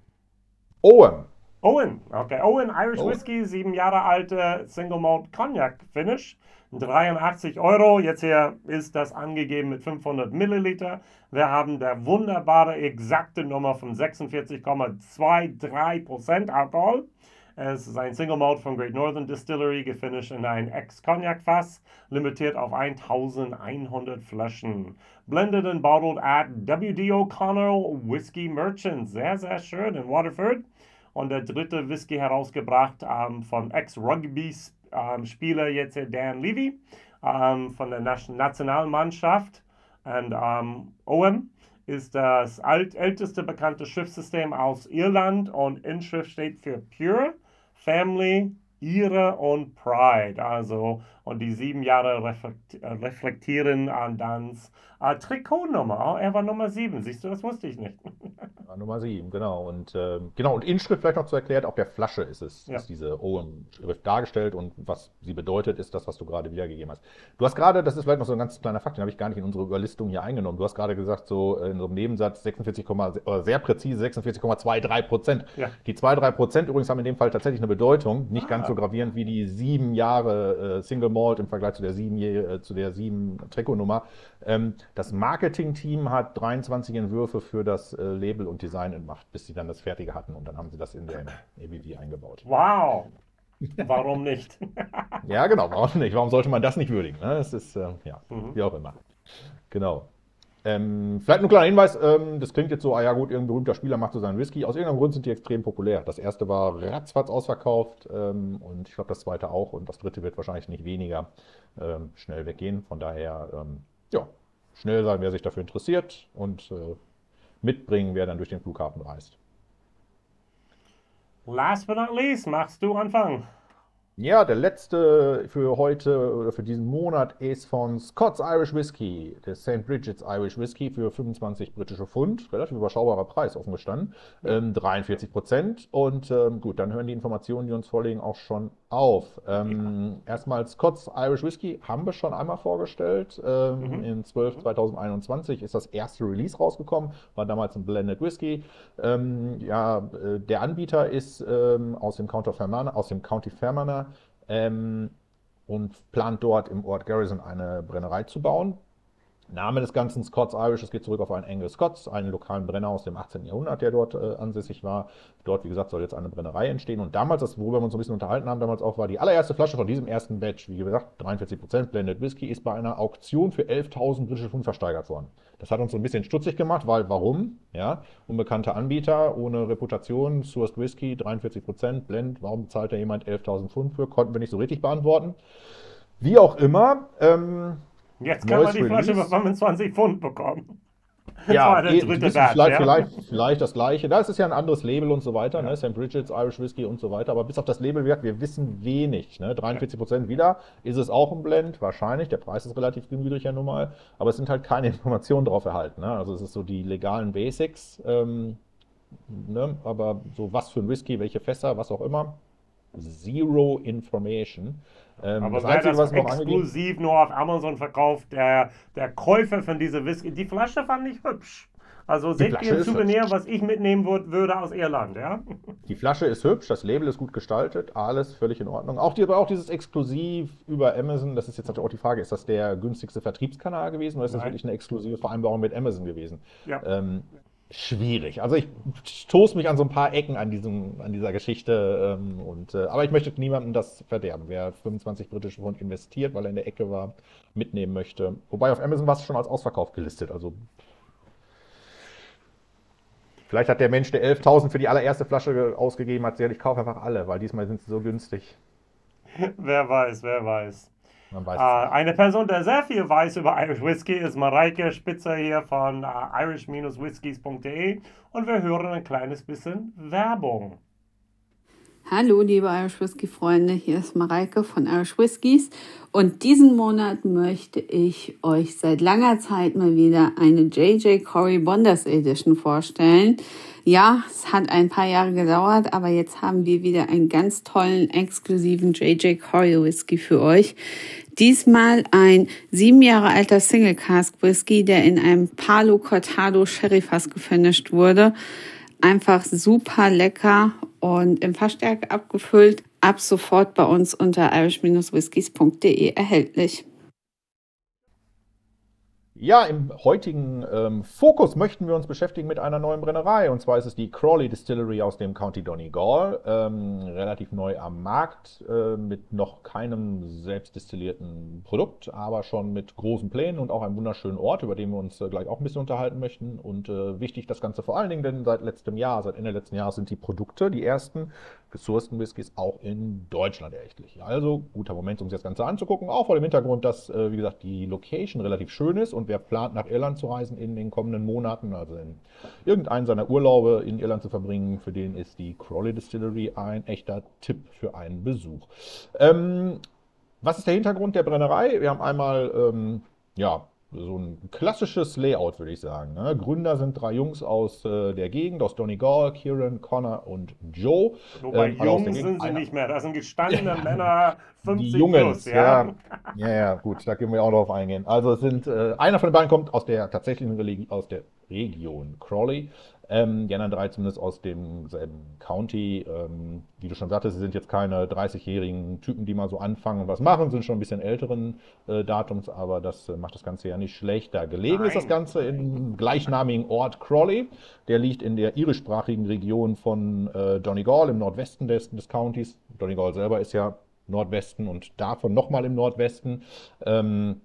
[SPEAKER 1] Owen.
[SPEAKER 2] Owen, okay. Owen Irish
[SPEAKER 1] Owen.
[SPEAKER 2] Whiskey, sieben Jahre alte Single Malt Cognac Finish. 83 Euro. Jetzt hier ist das angegeben mit 500 Milliliter. Wir haben der wunderbare exakte Nummer von 46,23% Alkohol. Es ist ein Single Malt von Great Northern Distillery, gefinished in ein Ex-Cognac-Fass, limitiert auf 1100 Flaschen. Blended and bottled at W.D. O'Connell Whiskey Merchant. Sehr, sehr schön in Waterford. Und der dritte Whisky herausgebracht ähm, von Ex-Rugby-Spieler jetzt Dan Levy ähm, von der Nation Nationalmannschaft. Und ähm, OM ist das alt, älteste bekannte Schiffssystem aus Irland und Inschrift steht für Pure Family Ehre und Pride. Also, und die sieben Jahre reflektieren an Dans äh, Trikotnummer. Oh, er war Nummer sieben. Siehst du, das wusste ich nicht.
[SPEAKER 1] Ja, Nummer sieben, genau. Und äh, genau, und Inschrift vielleicht noch zu erklären, auf der Flasche ist es, ja. ist diese Owen-Schrift dargestellt und was sie bedeutet, ist das, was du gerade wiedergegeben hast. Du hast gerade, das ist vielleicht noch so ein ganz kleiner Fakt, den habe ich gar nicht in unsere Überlistung hier eingenommen. Du hast gerade gesagt, so in so einem Nebensatz 46, oder sehr präzise 46,23 Prozent. Ja. Die 2-3 Prozent übrigens haben in dem Fall tatsächlich eine Bedeutung, nicht ah. ganz so gravierend wie die sieben Jahre äh, Single Malt im Vergleich zu der sieben, äh, zu der sieben Trikotnummer. Ähm, das Marketing-Team hat 23 Entwürfe für das äh, Label und Design entmacht, bis sie dann das Fertige hatten und dann haben sie das in der ABV eingebaut.
[SPEAKER 2] Wow! Warum nicht?
[SPEAKER 1] ja, genau, warum nicht? Warum sollte man das nicht würdigen? Ne? Es ist, äh, ja, mhm. wie auch immer. Genau. Ähm, vielleicht ein kleiner Hinweis, ähm, das klingt jetzt so, ah ja gut, irgendein berühmter Spieler macht so seinen Whisky. Aus irgendeinem Grund sind die extrem populär. Das erste war ratzfatz ausverkauft ähm, und ich glaube das zweite auch und das dritte wird wahrscheinlich nicht weniger ähm, schnell weggehen. Von daher, ähm, ja, schnell sein, wer sich dafür interessiert und äh, mitbringen, wer dann durch den Flughafen reist.
[SPEAKER 2] Last but not least, machst du Anfang.
[SPEAKER 1] Ja, der letzte für heute oder für diesen Monat ist von Scott's Irish Whiskey, der St. Bridget's Irish Whiskey für 25 britische Pfund. Relativ überschaubarer Preis, offen gestanden. Ähm, 43 Prozent. Und ähm, gut, dann hören die Informationen, die uns vorliegen, auch schon auf. Ähm, ja. Erstmal Scott's Irish Whiskey haben wir schon einmal vorgestellt. Ähm, mhm. In 12 2021 ist das erste Release rausgekommen, war damals ein Blended Whiskey. Ähm, ja, äh, der Anbieter ist ähm, aus dem County Fermanagh, aus dem County Fermanagh ähm, und plant dort im Ort Garrison eine Brennerei zu bauen. Name des Ganzen Scots Irish, es geht zurück auf einen Engel Scots, einen lokalen Brenner aus dem 18. Jahrhundert, der dort äh, ansässig war. Dort, wie gesagt, soll jetzt eine Brennerei entstehen. Und damals, das, worüber wir uns ein bisschen unterhalten haben, damals auch war die allererste Flasche von diesem ersten Batch, wie gesagt, 43% Blended Whisky, ist bei einer Auktion für 11.000 britische Pfund versteigert worden. Das hat uns so ein bisschen stutzig gemacht, weil warum? Ja, unbekannter Anbieter, ohne Reputation, Sourced Whisky, 43%, Blend, warum zahlt da jemand 11.000 Pfund für? Konnten wir nicht so richtig beantworten. Wie auch immer, ähm,
[SPEAKER 2] Jetzt kann man die Flasche für 25 Pfund bekommen.
[SPEAKER 1] Ja, eh, vielleicht, ja? Vielleicht, vielleicht, das gleiche. Das ist ja ein anderes Label und so weiter, ja. ne? St. Bridget's, Irish Whiskey und so weiter. Aber bis auf das Label, wir wissen wenig. Ne? 43 Prozent wieder. Ist es auch ein Blend? Wahrscheinlich. Der Preis ist relativ gemütlich ja nun mal. Aber es sind halt keine Informationen drauf erhalten. Ne? Also es ist so die legalen Basics. Ähm, ne? Aber so was für ein Whisky, welche Fässer, was auch immer. Zero Information.
[SPEAKER 2] Ähm, Aber das Einzige, das was noch exklusiv nur auf Amazon verkauft, der, der Käufer von dieser Whisky, die Flasche fand ich hübsch. Also seht ihr ein Souvenir, was ich mitnehmen würde aus Irland, ja?
[SPEAKER 1] Die Flasche ist hübsch, das Label ist gut gestaltet, alles völlig in Ordnung. Auch, die, aber auch dieses Exklusiv über Amazon, das ist jetzt auch die Frage, ist das der günstigste Vertriebskanal gewesen oder ist Nein. das wirklich eine exklusive Vereinbarung mit Amazon gewesen? Ja. Ähm, schwierig. Also ich stoße mich an so ein paar Ecken an, diesem, an dieser Geschichte. Ähm, und, äh, aber ich möchte niemandem das verderben. Wer 25 britische Pfund investiert, weil er in der Ecke war, mitnehmen möchte. Wobei auf Amazon war es schon als Ausverkauf gelistet. Also vielleicht hat der Mensch, der 11.000 für die allererste Flasche ausgegeben hat, gesagt, ich kaufe einfach alle, weil diesmal sind sie so günstig.
[SPEAKER 2] wer weiß, wer weiß. Man weiß äh, eine Person, der sehr viel weiß über Irish Whiskey, ist Mareike Spitzer hier von äh, irish-whiskies.de und wir hören ein kleines bisschen Werbung.
[SPEAKER 3] Hallo, liebe Irish Whisky Freunde, hier ist Mareike von Irish Whiskies und diesen Monat möchte ich euch seit langer Zeit mal wieder eine JJ Corey Bonders Edition vorstellen. Ja, es hat ein paar Jahre gedauert, aber jetzt haben wir wieder einen ganz tollen, exklusiven JJ Corey Whisky für euch. Diesmal ein sieben Jahre alter Single Cask Whisky, der in einem Palo Cortado Sherry Fass gefinisht wurde. Einfach super lecker und in Fassstärke abgefüllt. Ab sofort bei uns unter irish-whiskies.de erhältlich.
[SPEAKER 1] Ja, im heutigen ähm, Fokus möchten wir uns beschäftigen mit einer neuen Brennerei. Und zwar ist es die Crawley Distillery aus dem County Donegal. Ähm, relativ neu am Markt, äh, mit noch keinem selbstdestillierten Produkt, aber schon mit großen Plänen und auch einem wunderschönen Ort, über den wir uns äh, gleich auch ein bisschen unterhalten möchten. Und äh, wichtig das Ganze vor allen Dingen, denn seit letztem Jahr, seit Ende letzten Jahres sind die Produkte, die ersten gesourcten Whiskys auch in Deutschland erhältlich. Also guter Moment, um sich das Ganze anzugucken. Auch vor dem Hintergrund, dass, äh, wie gesagt, die Location relativ schön ist und wer plant, nach Irland zu reisen in den kommenden Monaten, also in irgendeinen seiner Urlaube in Irland zu verbringen, für den ist die Crawley Distillery ein echter Tipp für einen Besuch. Ähm, was ist der Hintergrund der Brennerei? Wir haben einmal ähm, ja, so ein klassisches Layout, würde ich sagen. Ne? Gründer sind drei Jungs aus äh, der Gegend, aus Donegal, Kieran, Connor und Joe.
[SPEAKER 2] Wobei ähm, Jungs sind sie Einer. nicht mehr, das sind gestandene Männer 50
[SPEAKER 1] Die Jungs, plus, ja. ja. Ja, gut, da können wir auch drauf eingehen. Also es sind, äh, einer von den beiden kommt aus der tatsächlichen Religion, aus der Region Crawley ähm, die anderen drei zumindest aus demselben County. Ähm, wie du schon sagtest, sie sind jetzt keine 30-jährigen Typen, die mal so anfangen und was machen, sind schon ein bisschen älteren äh, Datums, aber das äh, macht das Ganze ja nicht schlechter. Gelegen Nein. ist das Ganze im gleichnamigen Ort Crawley. Der liegt in der irischsprachigen Region von äh, Donegal im Nordwesten des, des Countys. Donegal selber ist ja Nordwesten und davon nochmal im Nordwesten. Ähm,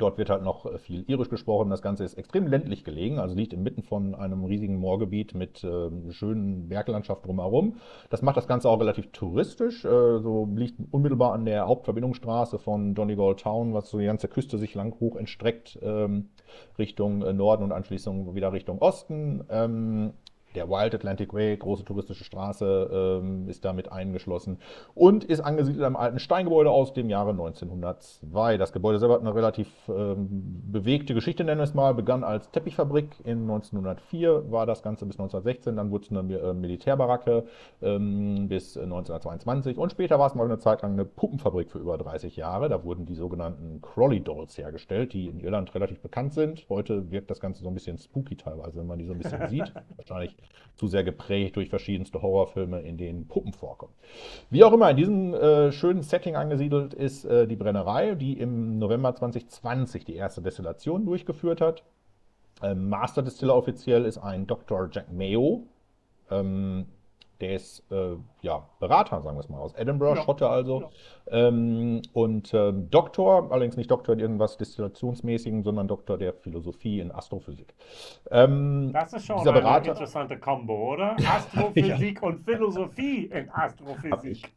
[SPEAKER 1] Dort wird halt noch äh, viel irisch gesprochen. Das Ganze ist extrem ländlich gelegen, also liegt inmitten von einem riesigen Moorgebiet mit äh, schönen Berglandschaft drumherum. Das macht das Ganze auch relativ touristisch. Äh, so liegt unmittelbar an der Hauptverbindungsstraße von Donegal Town, was so die ganze Küste sich lang hoch entstreckt ähm, Richtung äh, Norden und anschließend wieder Richtung Osten. Ähm, der Wild Atlantic Way, große touristische Straße, ähm, ist damit eingeschlossen und ist angesiedelt am alten Steingebäude aus dem Jahre 1902. Das Gebäude selber hat eine relativ ähm, bewegte Geschichte, nennen wir es mal. Begann als Teppichfabrik in 1904, war das Ganze bis 1916, dann wurde es eine äh, Militärbaracke ähm, bis 1922 und später war es mal eine Zeit lang eine Puppenfabrik für über 30 Jahre. Da wurden die sogenannten Crawley Dolls hergestellt, die in Irland relativ bekannt sind. Heute wirkt das Ganze so ein bisschen spooky teilweise, wenn man die so ein bisschen sieht. Wahrscheinlich zu sehr geprägt durch verschiedenste Horrorfilme, in denen Puppen vorkommen. Wie auch immer, in diesem äh, schönen Setting angesiedelt ist äh, die Brennerei, die im November 2020 die erste Destillation durchgeführt hat. Ähm, Master Distiller offiziell ist ein Dr. Jack Mayo. Ähm, der ist äh, ja, Berater, sagen wir es mal, aus Edinburgh, ja. Schotte also. Ja. Ähm, und ähm, Doktor, allerdings nicht Doktor in irgendwas Destillationsmäßigen, sondern Doktor der Philosophie in Astrophysik.
[SPEAKER 2] Ähm, das ist schon eine Berater, interessante Kombo, oder? Astrophysik ja. und Philosophie in Astrophysik.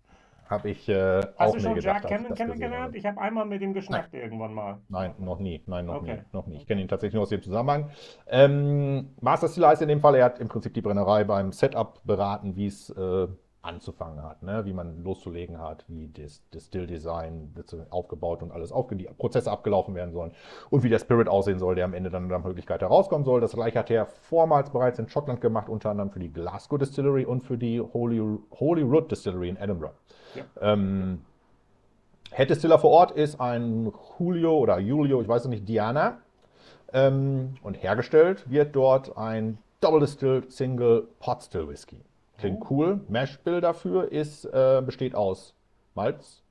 [SPEAKER 1] Habe ich äh, Hast auch
[SPEAKER 2] du schon Jack kennen, kennengelernt? Ich habe einmal mit ihm geschnackt
[SPEAKER 1] Nein.
[SPEAKER 2] irgendwann mal.
[SPEAKER 1] Nein, noch nie. Nein, noch okay. nie. Noch nie. Ich kenne ihn tatsächlich nur aus dem Zusammenhang. Ähm, Master Stiller heißt in dem Fall, er hat im Prinzip die Brennerei beim Setup beraten, wie es äh, anzufangen hat, ne? wie man loszulegen hat, wie das, das Still-Design aufgebaut und alles auf, die Prozesse abgelaufen werden sollen und wie der Spirit aussehen soll, der am Ende dann nach Möglichkeit herauskommen soll. Das gleiche hat er vormals bereits in Schottland gemacht, unter anderem für die Glasgow Distillery und für die Holy, Holy Root Distillery in Edinburgh. Ja. Ähm, Head Distiller vor Ort ist ein Julio oder Julio, ich weiß nicht, Diana. Ähm, und hergestellt wird dort ein Double Distilled Single Pot Still Whisky. Klingt oh. cool. Mash Bill dafür ist, äh, besteht aus Malz,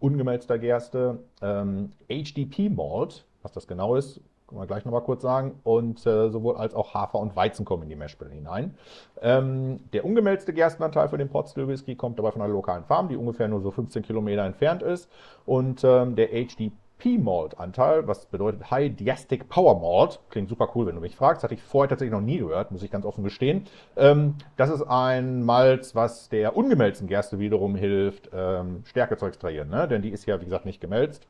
[SPEAKER 1] ungemälzter Gerste, ähm, HDP Malt, was das genau ist, können wir gleich nochmal kurz sagen, und äh, sowohl als auch Hafer und Weizen kommen in die Mashbill hinein. Ähm, der ungemälzte Gerstenanteil für den Potstill Whisky kommt dabei von einer lokalen Farm, die ungefähr nur so 15 Kilometer entfernt ist. Und ähm, der HDP P-Malt-Anteil, was bedeutet High Diastic Power Malt. Klingt super cool, wenn du mich fragst. Hatte ich vorher tatsächlich noch nie gehört, muss ich ganz offen gestehen. Ähm, das ist ein Malz, was der ungemälzten Gerste wiederum hilft, ähm, Stärke zu extrahieren. Ne? Denn die ist ja, wie gesagt, nicht gemälzt.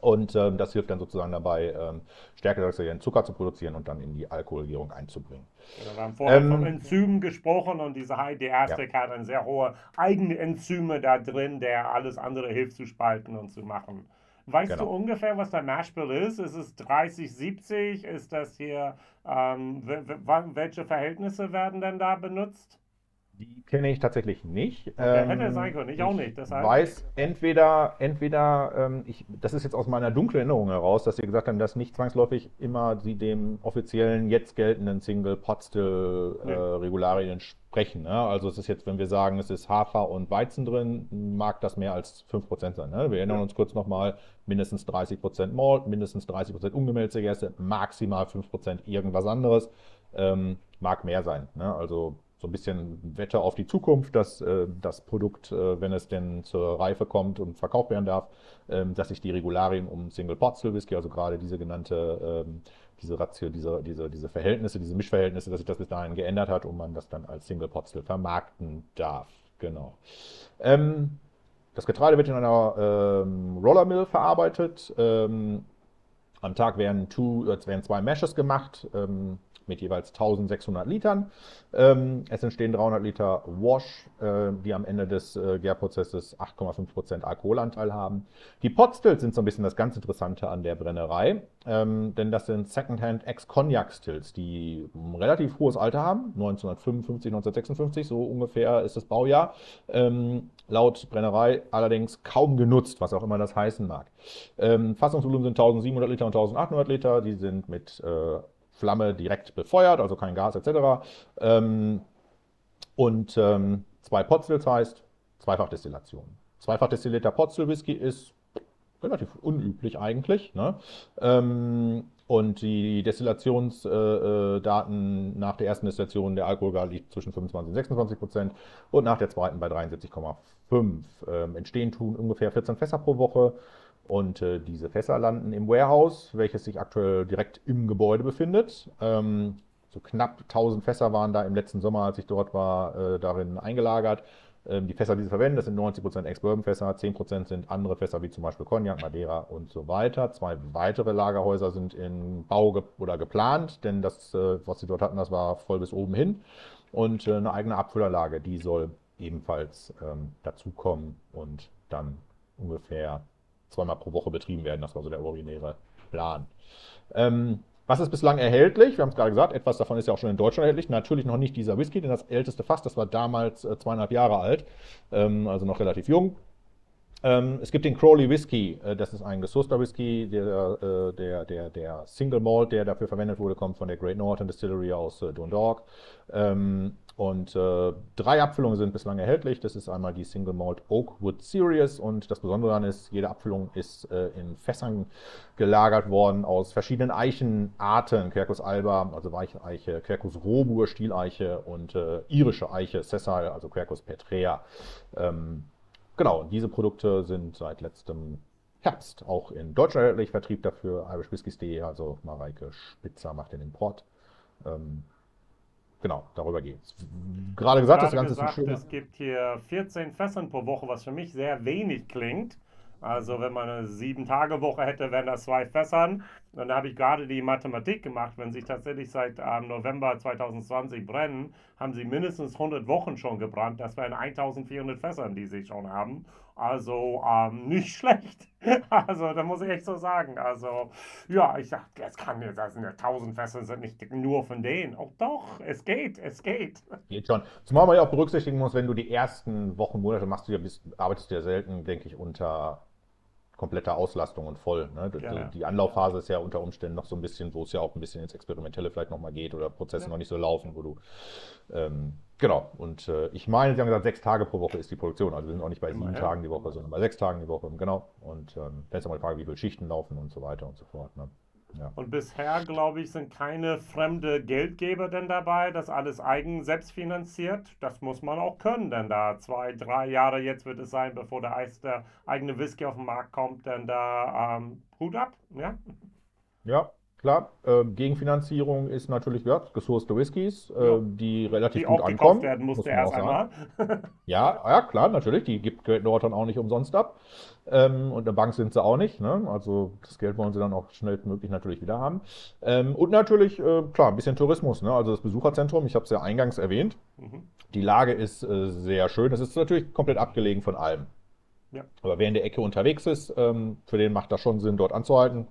[SPEAKER 1] Und ähm, das hilft dann sozusagen dabei, ähm, Stärke zu extrahieren, Zucker zu produzieren und dann in die Alkoholierung einzubringen.
[SPEAKER 2] Ja, wir haben vorher ähm, von Enzymen gesprochen und diese High Diastic ja. hat eine sehr hohe eigene Enzyme da drin, der alles andere hilft zu spalten und zu machen. Weißt genau. du ungefähr, was der Mashbill ist? Ist es 30, 70? Ist das hier, ähm, welche Verhältnisse werden denn da benutzt?
[SPEAKER 1] Die kenne ich tatsächlich nicht.
[SPEAKER 2] Okay, ähm, hätte sein können, ich auch nicht.
[SPEAKER 1] Deshalb. weiß entweder, entweder ähm, ich, das ist jetzt aus meiner dunklen Erinnerung heraus, dass Sie gesagt haben, dass nicht zwangsläufig immer Sie dem offiziellen, jetzt geltenden Single Pot Still äh, Regularien entsprechen. Ne? Also es ist jetzt, wenn wir sagen, es ist Hafer und Weizen drin, mag das mehr als 5% sein. Ne? Wir erinnern ja. uns kurz nochmal, mindestens 30% Malt, mindestens 30% ungemälzte Gerste, maximal 5% irgendwas anderes. Ähm, mag mehr sein. Ne? Also so ein bisschen Wette auf die Zukunft, dass äh, das Produkt, äh, wenn es denn zur Reife kommt und verkauft werden darf, ähm, dass sich die Regularien um Single Pot Still Whisky, also gerade diese genannte, ähm, diese Ratio, diese, diese, diese Verhältnisse, diese Mischverhältnisse, dass sich das bis dahin geändert hat und man das dann als Single Pot Still vermarkten darf. Genau. Ähm, das Getreide wird in einer ähm, Rollermill verarbeitet. Ähm, Am Tag werden, two, äh, werden zwei Meshes gemacht. Ähm, mit jeweils 1600 Litern. Ähm, es entstehen 300 Liter Wash, äh, die am Ende des äh, Gärprozesses 8,5% Alkoholanteil haben. Die Potstills sind so ein bisschen das ganz Interessante an der Brennerei, ähm, denn das sind Secondhand Ex-Cognac-Stills, die ein relativ hohes Alter haben, 1955, 1956, so ungefähr ist das Baujahr. Ähm, laut Brennerei allerdings kaum genutzt, was auch immer das heißen mag. Ähm, Fassungsvolumen sind 1700 Liter und 1800 Liter, die sind mit äh, Flamme direkt befeuert, also kein Gas etc. Ähm, und ähm, zwei Potstills heißt Zweifachdestillation. Zweifachdestillierter Potstill-Whisky ist relativ unüblich eigentlich. Ne? Ähm, und die Destillationsdaten äh, nach der ersten Destillation der Alkoholgehalt liegt zwischen 25 und 26 Prozent und nach der zweiten bei 73,5. Ähm, entstehen tun ungefähr 14 Fässer pro Woche. Und äh, diese Fässer landen im Warehouse, welches sich aktuell direkt im Gebäude befindet. Ähm, so knapp 1000 Fässer waren da im letzten Sommer, als ich dort war, äh, darin eingelagert. Ähm, die Fässer, die sie verwenden, das sind 90% Ex-Bourbon-Fässer, 10% sind andere Fässer wie zum Beispiel Cognac, Madeira und so weiter. Zwei weitere Lagerhäuser sind in Bau ge oder geplant, denn das, äh, was sie dort hatten, das war voll bis oben hin. Und äh, eine eigene Abfüllerlage, die soll ebenfalls ähm, dazukommen und dann ungefähr zweimal pro Woche betrieben werden. Das war so der originäre Plan. Ähm, was ist bislang erhältlich? Wir haben es gerade gesagt, etwas davon ist ja auch schon in Deutschland erhältlich. Natürlich noch nicht dieser Whisky, denn das älteste Fass, das war damals äh, zweieinhalb Jahre alt, ähm, also noch relativ jung. Ähm, es gibt den Crowley Whisky, äh, das ist ein gesourceter Whisky, der, äh, der, der, der Single Malt, der dafür verwendet wurde, kommt von der Great Northern Distillery aus äh, Dundalk. Ähm, und äh, drei Abfüllungen sind bislang erhältlich. Das ist einmal die Single Malt Oakwood Series und das Besondere daran ist, jede Abfüllung ist äh, in Fässern gelagert worden aus verschiedenen Eichenarten. Quercus alba, also Weicheiche, Quercus robur, Stieleiche und äh, irische Eiche, Sessile, also Quercus petrea. Ähm, genau, diese Produkte sind seit letztem Herbst auch in Deutschland erhältlich. Vertrieb dafür irishwhiskys.de, also Mareike Spitzer macht den Import. Ähm, Genau, darüber geht es.
[SPEAKER 2] Gerade gesagt, das Ganze gesagt, ist ein schöner... Es gibt hier 14 Fässern pro Woche, was für mich sehr wenig klingt. Also wenn man eine Sieben-Tage-Woche hätte, wären das zwei Fässern. Und da habe ich gerade die Mathematik gemacht. Wenn sie tatsächlich seit ähm, November 2020 brennen, haben sie mindestens 100 Wochen schon gebrannt. Das wären 1400 Fässern, die sie schon haben. Also ähm, nicht schlecht. Also da muss ich echt so sagen. Also ja, ich dachte, es kann jetzt, das sind ja 1000 Fässer, sind nicht nur von denen. Auch doch, es geht, es geht.
[SPEAKER 1] Geht schon. Zumal man ja auch berücksichtigen muss, wenn du die ersten Wochen, Monate machst, du ja, bist, arbeitest du ja selten, denke ich, unter kompletter Auslastung und voll. Ne? Ja, ja. Die Anlaufphase ist ja unter Umständen noch so ein bisschen, wo es ja auch ein bisschen ins Experimentelle vielleicht nochmal geht oder Prozesse ja. noch nicht so laufen, wo du ähm, genau. Und äh, ich meine, Sie haben gesagt, sechs Tage pro Woche ist die Produktion. Also wir sind auch nicht bei sieben Tagen die Woche, sondern bei sechs Tagen die Woche. Genau. Und ähm, dann ist auch mal die Frage, wie viele Schichten laufen und so weiter und so fort. Ne?
[SPEAKER 2] Ja. Und bisher, glaube ich, sind keine fremde Geldgeber denn dabei, das alles eigen selbst finanziert. Das muss man auch können, denn da zwei, drei Jahre jetzt wird es sein, bevor der, Eis, der eigene Whisky auf den Markt kommt, denn da ähm, Hut ab, ja.
[SPEAKER 1] Ja, Klar, äh, Gegenfinanzierung ist natürlich ja, gesourcete Whiskys, äh, die relativ die gut auch ankommen.
[SPEAKER 2] werden musste erst einmal.
[SPEAKER 1] ja, ja, klar, natürlich. Die gibt Great Northern auch nicht umsonst ab. Ähm, und eine Bank sind sie auch nicht. Ne? Also das Geld wollen sie dann auch schnellstmöglich natürlich wieder haben. Ähm, und natürlich, äh, klar, ein bisschen Tourismus. Ne? Also das Besucherzentrum, ich habe es ja eingangs erwähnt. Mhm. Die Lage ist äh, sehr schön. Es ist natürlich komplett abgelegen von allem. Ja. Aber wer in der Ecke unterwegs ist, ähm, für den macht das schon Sinn, dort anzuhalten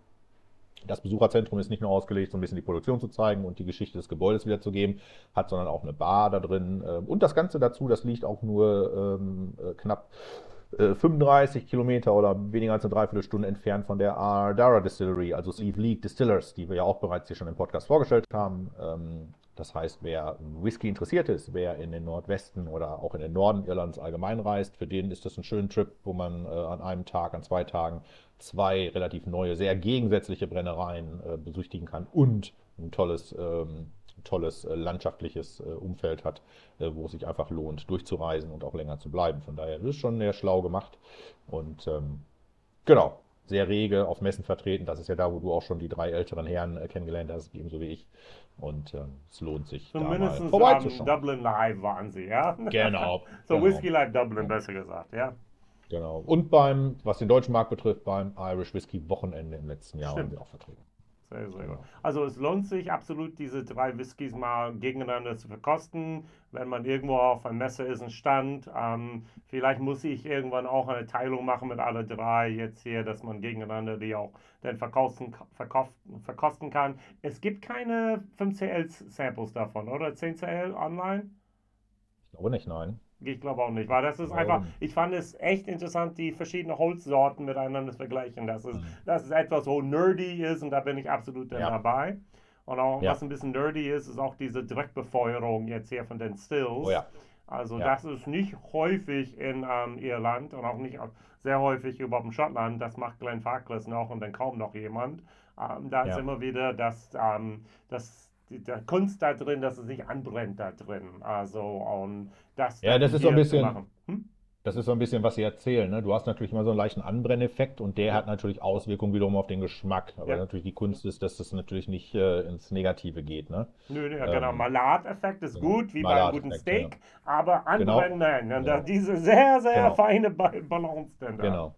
[SPEAKER 1] das Besucherzentrum ist nicht nur ausgelegt, so ein bisschen die Produktion zu zeigen und die Geschichte des Gebäudes wiederzugeben, hat sondern auch eine Bar da drin. Ähm, und das Ganze dazu, das liegt auch nur ähm, äh, knapp 35 äh, Kilometer oder weniger als eine Dreiviertelstunde entfernt von der Ardara Distillery, also Steve League Distillers, die wir ja auch bereits hier schon im Podcast vorgestellt haben. Ähm, das heißt, wer Whisky interessiert ist, wer in den Nordwesten oder auch in den Norden Irlands allgemein reist, für den ist das ein schöner Trip, wo man äh, an einem Tag, an zwei Tagen zwei relativ neue, sehr gegensätzliche Brennereien äh, besichtigen kann und ein tolles, ähm, tolles landschaftliches Umfeld hat, wo es sich einfach lohnt, durchzureisen und auch länger zu bleiben. Von daher ist es schon sehr schlau gemacht und ähm, genau, sehr rege auf Messen vertreten. Das ist ja da, wo du auch schon die drei älteren Herren äh, kennengelernt hast, ebenso wie ich. Und ähm, es lohnt sich.
[SPEAKER 2] Zumindest da mal Dublin Live waren sie, ja?
[SPEAKER 1] Genau.
[SPEAKER 2] so
[SPEAKER 1] genau.
[SPEAKER 2] Whiskey Live Dublin, besser gesagt, ja.
[SPEAKER 1] Genau. Und beim, was den deutschen Markt betrifft, beim Irish Whisky Wochenende im letzten Jahr
[SPEAKER 2] Stimmt.
[SPEAKER 1] waren wir auch vertreten.
[SPEAKER 2] Sehr, sehr
[SPEAKER 1] Genau.
[SPEAKER 2] gut. Also es lohnt sich absolut, diese drei Whiskys mal gegeneinander zu verkosten. Wenn man irgendwo auf einer Messe ist, ein Stand. Ähm, vielleicht muss ich irgendwann auch eine Teilung machen mit alle drei jetzt hier, dass man gegeneinander die auch dann verkosten, verkosten, verkosten kann. Es gibt keine 5CL-Samples davon, oder? 10CL online?
[SPEAKER 1] Ich glaube nicht, nein.
[SPEAKER 2] Ich glaube auch nicht, weil das ist einfach, ich fand es echt interessant, die verschiedenen Holzsorten miteinander zu vergleichen. Das ist,
[SPEAKER 1] Mhm.
[SPEAKER 2] das ist etwas, wo nerdy ist und da bin ich absolut
[SPEAKER 1] Ja.
[SPEAKER 2] dabei. Und auch
[SPEAKER 1] Ja.
[SPEAKER 2] was ein bisschen nerdy ist, ist auch diese Direktbefeuerung jetzt hier von den Stills.
[SPEAKER 1] Oh ja.
[SPEAKER 2] Also das ist nicht häufig in ähm, Irland und auch nicht sehr häufig überhaupt in Schottland. Das macht Glenn Farkless noch und dann kaum noch jemand. Ähm, da ist immer wieder das, ähm, das die, der Kunst da drin, dass es nicht anbrennt da drin. Also und das
[SPEAKER 1] Ja, das ist so ein bisschen-.
[SPEAKER 2] Hm?
[SPEAKER 1] Das ist so ein bisschen, was Sie erzählen. Ne? Du hast natürlich immer so einen leichten Anbrenneffekt und der hat natürlich Auswirkungen wiederum auf den Geschmack. Aber
[SPEAKER 2] Ja.
[SPEAKER 1] natürlich die Kunst ist, dass das natürlich nicht äh, ins Negative geht. Ne?
[SPEAKER 2] Nö, ja, genau.
[SPEAKER 1] Ähm,
[SPEAKER 2] Malateffekt ist
[SPEAKER 1] ja,
[SPEAKER 2] gut, wie bei einem guten
[SPEAKER 1] Malateffekt,
[SPEAKER 2] Steak, aber
[SPEAKER 1] Genau.
[SPEAKER 2] anbrennen, nein. Und da
[SPEAKER 1] Genau.
[SPEAKER 2] diese sehr, sehr
[SPEAKER 1] Genau.
[SPEAKER 2] feine Ba- Balance denn da.
[SPEAKER 1] Genau.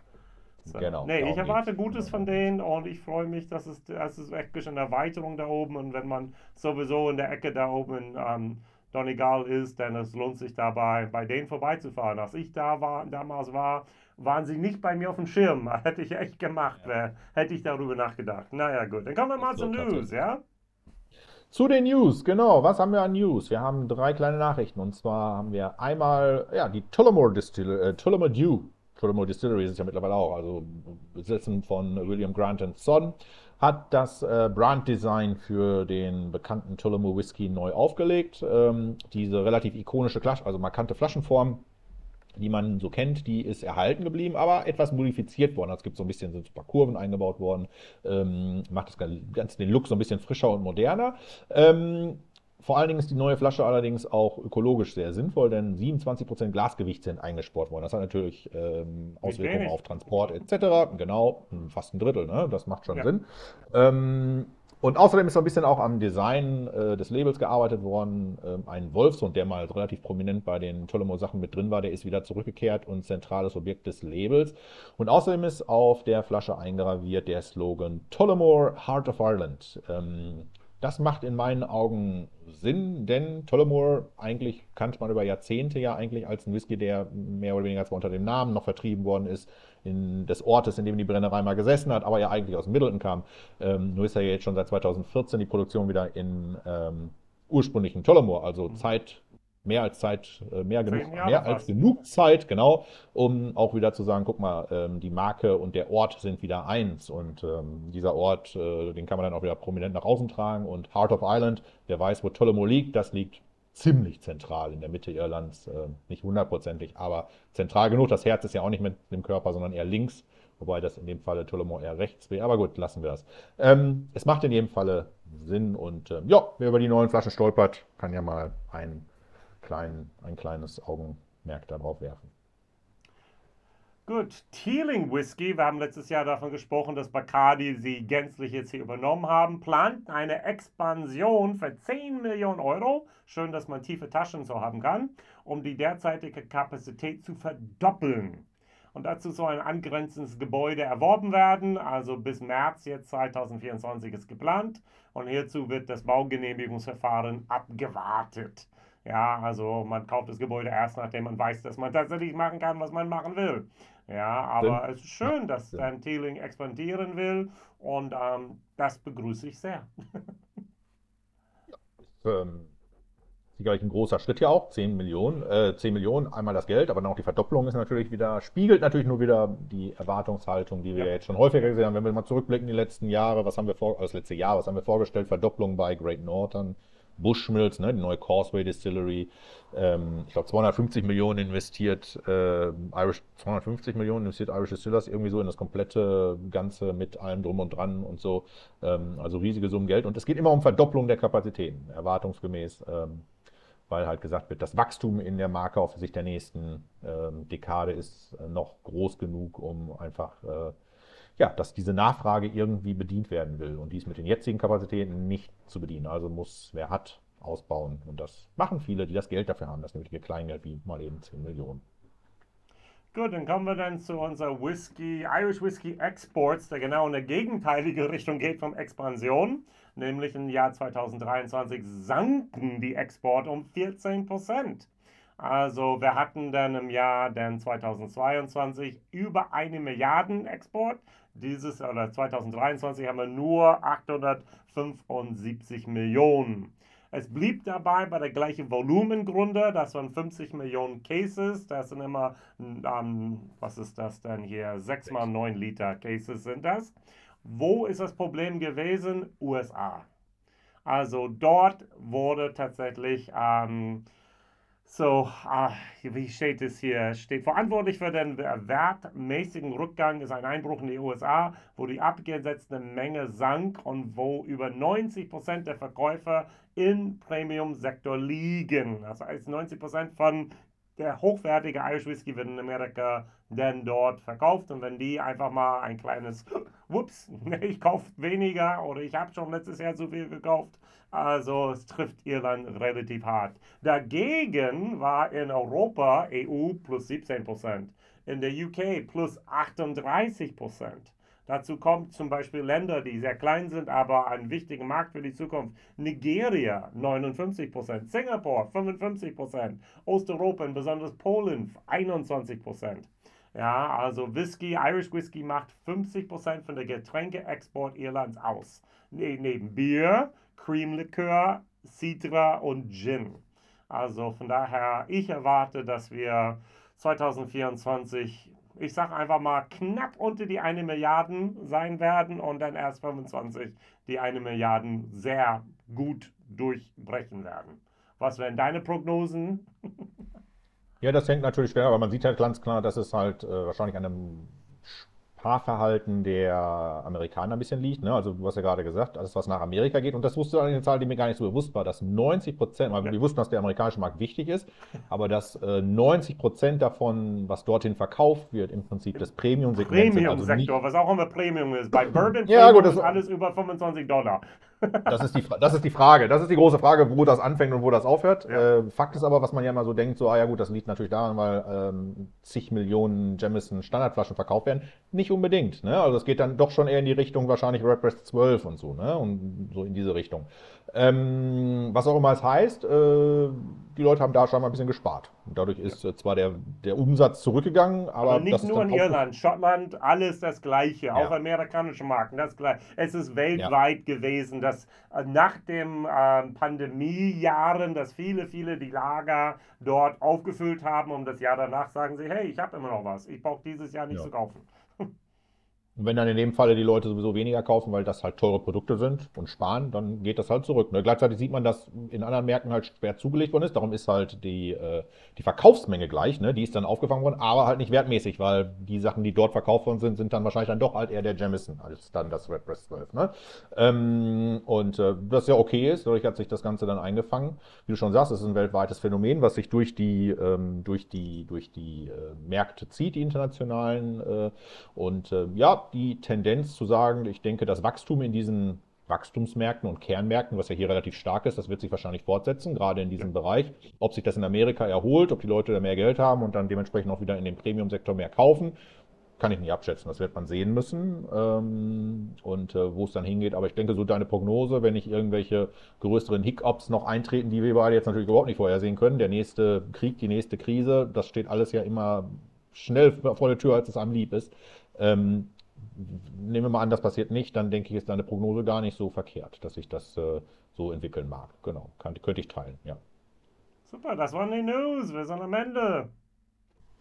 [SPEAKER 2] So.
[SPEAKER 1] Genau,
[SPEAKER 2] Nee, ich erwarte
[SPEAKER 1] geht's.
[SPEAKER 2] Gutes von denen und ich freue mich, dass es, dass es wirklich eine Erweiterung da oben und wenn man sowieso in der Ecke da oben in ähm, Donegal ist, dann es lohnt sich dabei, bei denen vorbeizufahren. Als ich da war, damals war, waren sie nicht bei mir auf dem Schirm. Hätte ich echt gemacht, wär, hätte ich darüber nachgedacht. Naja, gut. Dann kommen wir mal zur
[SPEAKER 1] tatsächlich.
[SPEAKER 2] News, ja?
[SPEAKER 1] Zu den News, genau. Was haben wir an News? Wir haben drei kleine Nachrichten. Und zwar haben wir einmal ja, die Tullamore Distillery, äh, Tullamore Dew. Tullamore Distillery ist es ja mittlerweile auch, also Besitzen von William Grant Son, hat das äh, Branddesign für den bekannten Tullamore Whisky neu aufgelegt. Ähm, diese relativ ikonische, Flasch, also markante Flaschenform, die man so kennt, die ist erhalten geblieben, aber etwas modifiziert worden. Also Es gibt so ein bisschen sind ein paar Kurven eingebaut worden, ähm, macht das Ganze den Look so ein bisschen frischer und moderner. Ähm, vor allen Dingen ist die neue Flasche allerdings auch ökologisch sehr sinnvoll, denn 27% Glasgewicht sind eingespart worden. Das hat natürlich ähm, Auswirkungen auf Transport etc. Genau, fast ein Drittel, ne? das macht schon
[SPEAKER 2] Ja.
[SPEAKER 1] Sinn. Ähm, und außerdem ist so ein bisschen auch am Design äh, des Labels gearbeitet worden. Ähm, ein Wolfshund, der mal relativ prominent bei den Tullamore-Sachen mit drin war, der ist wieder zurückgekehrt und zentrales Objekt des Labels. Und außerdem ist auf der Flasche eingraviert der Slogan Tullamore Heart of Ireland. Ähm, das macht in meinen Augen Sinn, denn Tullamore eigentlich kannte man über Jahrzehnte ja eigentlich als ein Whisky, der mehr oder weniger zwar unter dem Namen noch vertrieben worden ist, in, des Ortes, in dem die Brennerei mal gesessen hat, aber ja eigentlich aus Middleton kam. Ähm, nur ist ja jetzt schon seit 2014 die Produktion wieder in ähm, ursprünglichen Tullamore, also Zeit, mehr als Zeit, äh, mehr, genug, mehr als genug Zeit, genau, um auch wieder zu sagen, guck mal, ähm, die Marke und der Ort sind wieder eins und ähm, dieser Ort, äh, den kann man dann auch wieder prominent nach außen tragen und Heart of Ireland, wer weiß, wo Tullamore liegt, das liegt ziemlich zentral in der Mitte Irlands, äh, nicht hundertprozentig, aber zentral genug. Das Herz ist ja auch nicht mit dem Körper, sondern eher links, wobei das in dem Falle Tullamore eher rechts wäre. Aber gut, lassen wir das. Ähm, es macht in jedem Falle Sinn und ähm, ja, wer über die neuen Flaschen stolpert, kann ja mal ein, klein, ein kleines Augenmerk darauf werfen.
[SPEAKER 2] Gut, Teeling Whisky, wir haben letztes Jahr davon gesprochen, dass Bacardi sie gänzlich jetzt hier übernommen haben, plant eine Expansion für 10 Millionen Euro, schön, dass man tiefe Taschen so haben kann, um die derzeitige Kapazität zu verdoppeln. Und dazu soll ein angrenzendes Gebäude erworben werden, also bis März jetzt 2024 ist geplant und hierzu wird das Baugenehmigungsverfahren abgewartet. Ja, also man kauft das Gebäude erst, nachdem man weiß, dass man tatsächlich machen kann, was man machen will. Ja, aber es ist schön, dass
[SPEAKER 1] Ja.
[SPEAKER 2] dann Teeling expandieren will und ähm, das begrüße ich sehr.
[SPEAKER 1] Ähm, sicherlich ein großer Schritt ja auch, 10 Millionen, äh, 10 Millionen, einmal das Geld, aber dann auch die Verdopplung ist natürlich wieder, spiegelt natürlich nur wieder die Erwartungshaltung, die wir
[SPEAKER 2] Ja.
[SPEAKER 1] jetzt schon häufiger gesehen haben. Wenn wir mal zurückblicken in die letzten Jahre, was haben wir vor, das letzte Jahr, was haben wir vorgestellt? Verdopplung bei Great Northern, Bushmills, ne, die neue Causeway Distillery, ähm, ich glaube 250 Millionen investiert, äh, Irish, 250 Millionen investiert Irish Distillers irgendwie so in das komplette Ganze mit allem drum und dran und so, ähm, also riesige Summen Geld. Und es geht immer um Verdopplung der Kapazitäten, erwartungsgemäß, ähm, weil halt gesagt wird, das Wachstum in der Marke auf Sicht der nächsten ähm, Dekade ist noch groß genug, um einfach, äh, ja, dass diese Nachfrage irgendwie bedient werden will. Und die ist mit den jetzigen Kapazitäten nicht zu bedienen. Also muss, wer hat, ausbauen. Und das machen viele, die das Geld dafür haben, das nötige Kleingeld, wie mal eben 10 Millionen.
[SPEAKER 2] Gut, dann kommen wir dann zu unserer Whisky, Irish Whisky Exports, der genau in der gegenteilige Richtung geht von Expansion. Nämlich im Jahr 2023 sanken die Exporte um 14 Prozent. Also wir hatten dann im Jahr dann 2022 über eine Milliarden Export. Dieses oder 2023 haben wir nur 875 Millionen. Es blieb dabei bei der gleichen Volumengründe, das waren 50 Millionen Cases, das sind immer, ähm, was ist das denn hier, 6 mal 9 Liter Cases sind das. Wo ist das Problem gewesen? USA. Also dort wurde tatsächlich ähm, so, ah, wie steht es hier? Steht verantwortlich für den wertmäßigen Rückgang ist ein Einbruch in die USA, wo die abgesetzte Menge sank und wo über 90 Prozent der Verkäufer im Premium-Sektor liegen. Das heißt, 90 Prozent von der hochwertige Irish Whisky wird in Amerika denn dort verkauft. Und wenn die einfach mal ein kleines, whoops, ich kaufe weniger oder ich habe schon letztes Jahr zu viel gekauft, also es trifft Irland relativ hart. Dagegen war in Europa EU plus 17% in der UK plus 38 Dazu kommt zum Beispiel Länder, die sehr klein sind, aber ein wichtiger Markt für die Zukunft. Nigeria 59% Singapur 55% Osteuropa, besonders Polen 21% Ja, also Whisky, Irish Whisky macht 50% von der Getränkeexport Irlands aus. Ne, neben Bier, Creamlikör, Citra und Gin. Also von daher, ich erwarte, dass wir 2024, ich sage einfach mal, knapp unter die 1 Milliarden sein werden und dann erst 25 die 1 Milliarden sehr gut durchbrechen werden. Was wären deine Prognosen?
[SPEAKER 1] Ja, das hängt natürlich schwer, aber man sieht halt ganz klar, dass es halt äh, wahrscheinlich an einem Sprachverhalten der Amerikaner ein bisschen liegt. Ne? Also du hast ja gerade gesagt, alles was nach Amerika geht. Und das wusste du eine Zahl, die mir gar nicht so bewusst war, dass 90 Prozent, weil ja. wir wussten, dass der amerikanische Markt wichtig ist, aber dass äh, 90 Prozent davon, was dorthin verkauft wird, im Prinzip das Premium-Segment
[SPEAKER 2] Premium-Sektor, also was auch immer Premium ist. Bei Bourbon
[SPEAKER 1] ja, gut, das,
[SPEAKER 2] ist alles über 25 Dollar.
[SPEAKER 1] Das ist, die, das ist die Frage. Das ist die große Frage, wo das anfängt und wo das aufhört. Ja. Äh, Fakt ist aber, was man ja mal so denkt, so, ah ja gut, das liegt natürlich daran, weil ähm, zig Millionen Jamison Standardflaschen verkauft werden. Nicht unbedingt. Ne? Also es geht dann doch schon eher in die Richtung wahrscheinlich Redbreast 12 und so, ne? Und so in diese Richtung. Ähm, was auch immer es heißt, äh, die Leute haben da schon mal ein bisschen gespart. Und dadurch ist äh, zwar der, der Umsatz zurückgegangen, aber.
[SPEAKER 2] aber nicht nur in Irland, Schottland, alles das Gleiche. Ja. Auch amerikanische Marken, das Gleiche. Es ist weltweit ja. gewesen, dass äh, nach den äh, Pandemiejahren, dass viele, viele die Lager dort aufgefüllt haben und das Jahr danach sagen sie: hey, ich habe immer noch was. Ich brauche dieses Jahr nicht ja. zu kaufen.
[SPEAKER 1] Und wenn dann in dem Falle die Leute sowieso weniger kaufen, weil das halt teure Produkte sind und sparen, dann geht das halt zurück. Ne? Gleichzeitig sieht man, dass in anderen Märkten halt schwer zugelegt worden ist. Darum ist halt die, äh, die Verkaufsmenge gleich. Ne? Die ist dann aufgefangen worden, aber halt nicht wertmäßig, weil die Sachen, die dort verkauft worden sind, sind dann wahrscheinlich dann doch halt eher der Jamison als dann das Redbreast 12. Ne? Ähm, und äh, das ja okay ist, dadurch hat sich das Ganze dann eingefangen. Wie du schon sagst, es ist ein weltweites Phänomen, was sich durch die, ähm, durch die, durch die äh, Märkte zieht, die internationalen. Äh, und äh, ja, die Tendenz zu sagen, ich denke, das Wachstum in diesen Wachstumsmärkten und Kernmärkten, was ja hier relativ stark ist, das wird sich wahrscheinlich fortsetzen, gerade in diesem Bereich. Ob sich das in Amerika erholt, ob die Leute da mehr Geld haben und dann dementsprechend auch wieder in dem Premium-Sektor mehr kaufen, kann ich nicht abschätzen. Das wird man sehen müssen ähm, und äh, wo es dann hingeht. Aber ich denke, so deine Prognose, wenn nicht irgendwelche größeren Hiccups noch eintreten, die wir beide jetzt natürlich überhaupt nicht vorhersehen können, der nächste Krieg, die nächste Krise, das steht alles ja immer schnell vor der Tür, als es einem lieb ist. Ähm, nehmen wir mal an, das passiert nicht, dann denke ich, ist deine Prognose gar nicht so verkehrt, dass sich das äh, so entwickeln mag. Genau, kann, könnte ich teilen, ja.
[SPEAKER 2] Super, das waren die News. Wir sind am Ende.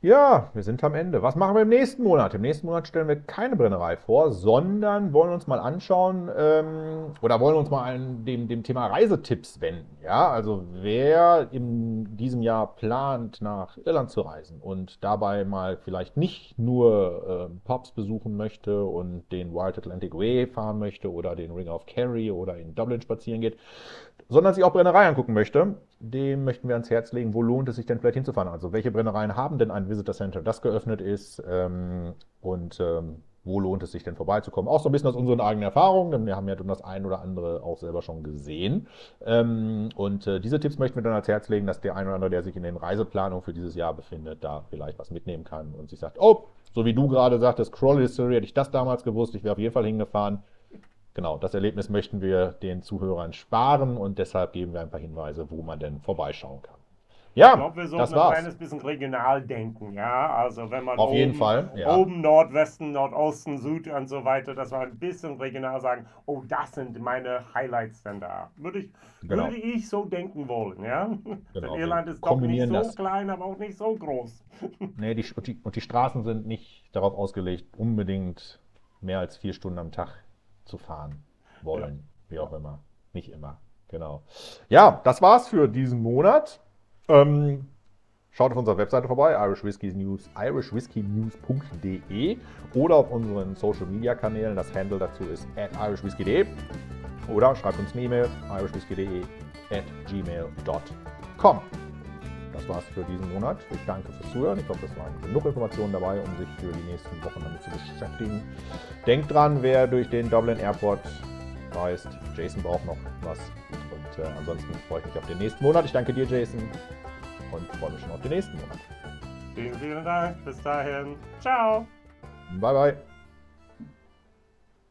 [SPEAKER 1] Ja, wir sind am Ende. Was machen wir im nächsten Monat? Im nächsten Monat stellen wir keine Brennerei vor, sondern wollen uns mal anschauen ähm, oder wollen uns mal an dem, dem Thema Reisetipps wenden. Ja, also wer in diesem Jahr plant, nach Irland zu reisen und dabei mal vielleicht nicht nur äh, Pubs besuchen möchte und den Wild Atlantic Way fahren möchte oder den Ring of Kerry oder in Dublin spazieren geht, sondern sich auch Brennerei angucken möchte, dem möchten wir ans Herz legen, wo lohnt es sich denn vielleicht hinzufahren? Also welche Brennereien haben denn ein Visitor Center, das geöffnet ist? Ähm, und ähm, wo lohnt es sich denn vorbeizukommen. Auch so ein bisschen aus unseren eigenen Erfahrungen, denn wir haben ja das ein oder andere auch selber schon gesehen. Ähm, und äh, diese Tipps möchten wir dann ans Herz legen, dass der ein oder andere, der sich in den Reiseplanungen für dieses Jahr befindet, da vielleicht was mitnehmen kann und sich sagt, oh, so wie du gerade sagtest, Crawl History, hätte ich das damals gewusst, ich wäre auf jeden Fall hingefahren. Genau, das Erlebnis möchten wir den Zuhörern sparen und deshalb geben wir ein paar Hinweise, wo man denn vorbeischauen kann. Ja,
[SPEAKER 2] Ich glaube, wir sollten ein
[SPEAKER 1] war's.
[SPEAKER 2] kleines bisschen regional denken, ja. Also wenn man
[SPEAKER 1] Auf
[SPEAKER 2] oben,
[SPEAKER 1] jeden Fall, ja.
[SPEAKER 2] oben Nordwesten, Nordosten, Süd und so weiter, dass wir ein bisschen regional sagen, oh, das sind meine Highlights denn da. Würde ich,
[SPEAKER 1] Genau.
[SPEAKER 2] würde ich so denken wollen, ja.
[SPEAKER 1] Genau,
[SPEAKER 2] Denn Irland ist doch nicht so
[SPEAKER 1] das.
[SPEAKER 2] klein, aber auch nicht so groß.
[SPEAKER 1] Nee, die, und, die, und die Straßen sind nicht darauf ausgelegt, unbedingt mehr als vier Stunden am Tag zu fahren wollen. Wie auch immer. Nicht immer. Genau. Ja, das war's für diesen Monat. Ähm, schaut auf unserer Webseite vorbei, Irish Whiskey News, irishwhiskeynews.de oder auf unseren Social Media Kanälen. Das Handle dazu ist at irishwhiskey.de oder schreibt uns eine E-Mail, irishwhiskey.de at gmail.com. Das war's für diesen Monat. Ich danke fürs Zuhören. Ich hoffe, es waren genug Informationen dabei, um sich für die nächsten Wochen damit zu beschäftigen. Denkt dran, wer durch den Dublin Airport reist. Jason braucht noch was. Und äh, ansonsten freue ich mich auf den nächsten Monat. Ich danke dir, Jason. Und freue mich schon auf den nächsten Monat.
[SPEAKER 2] Vielen, vielen Dank. Bis dahin. Ciao.
[SPEAKER 1] Bye, bye.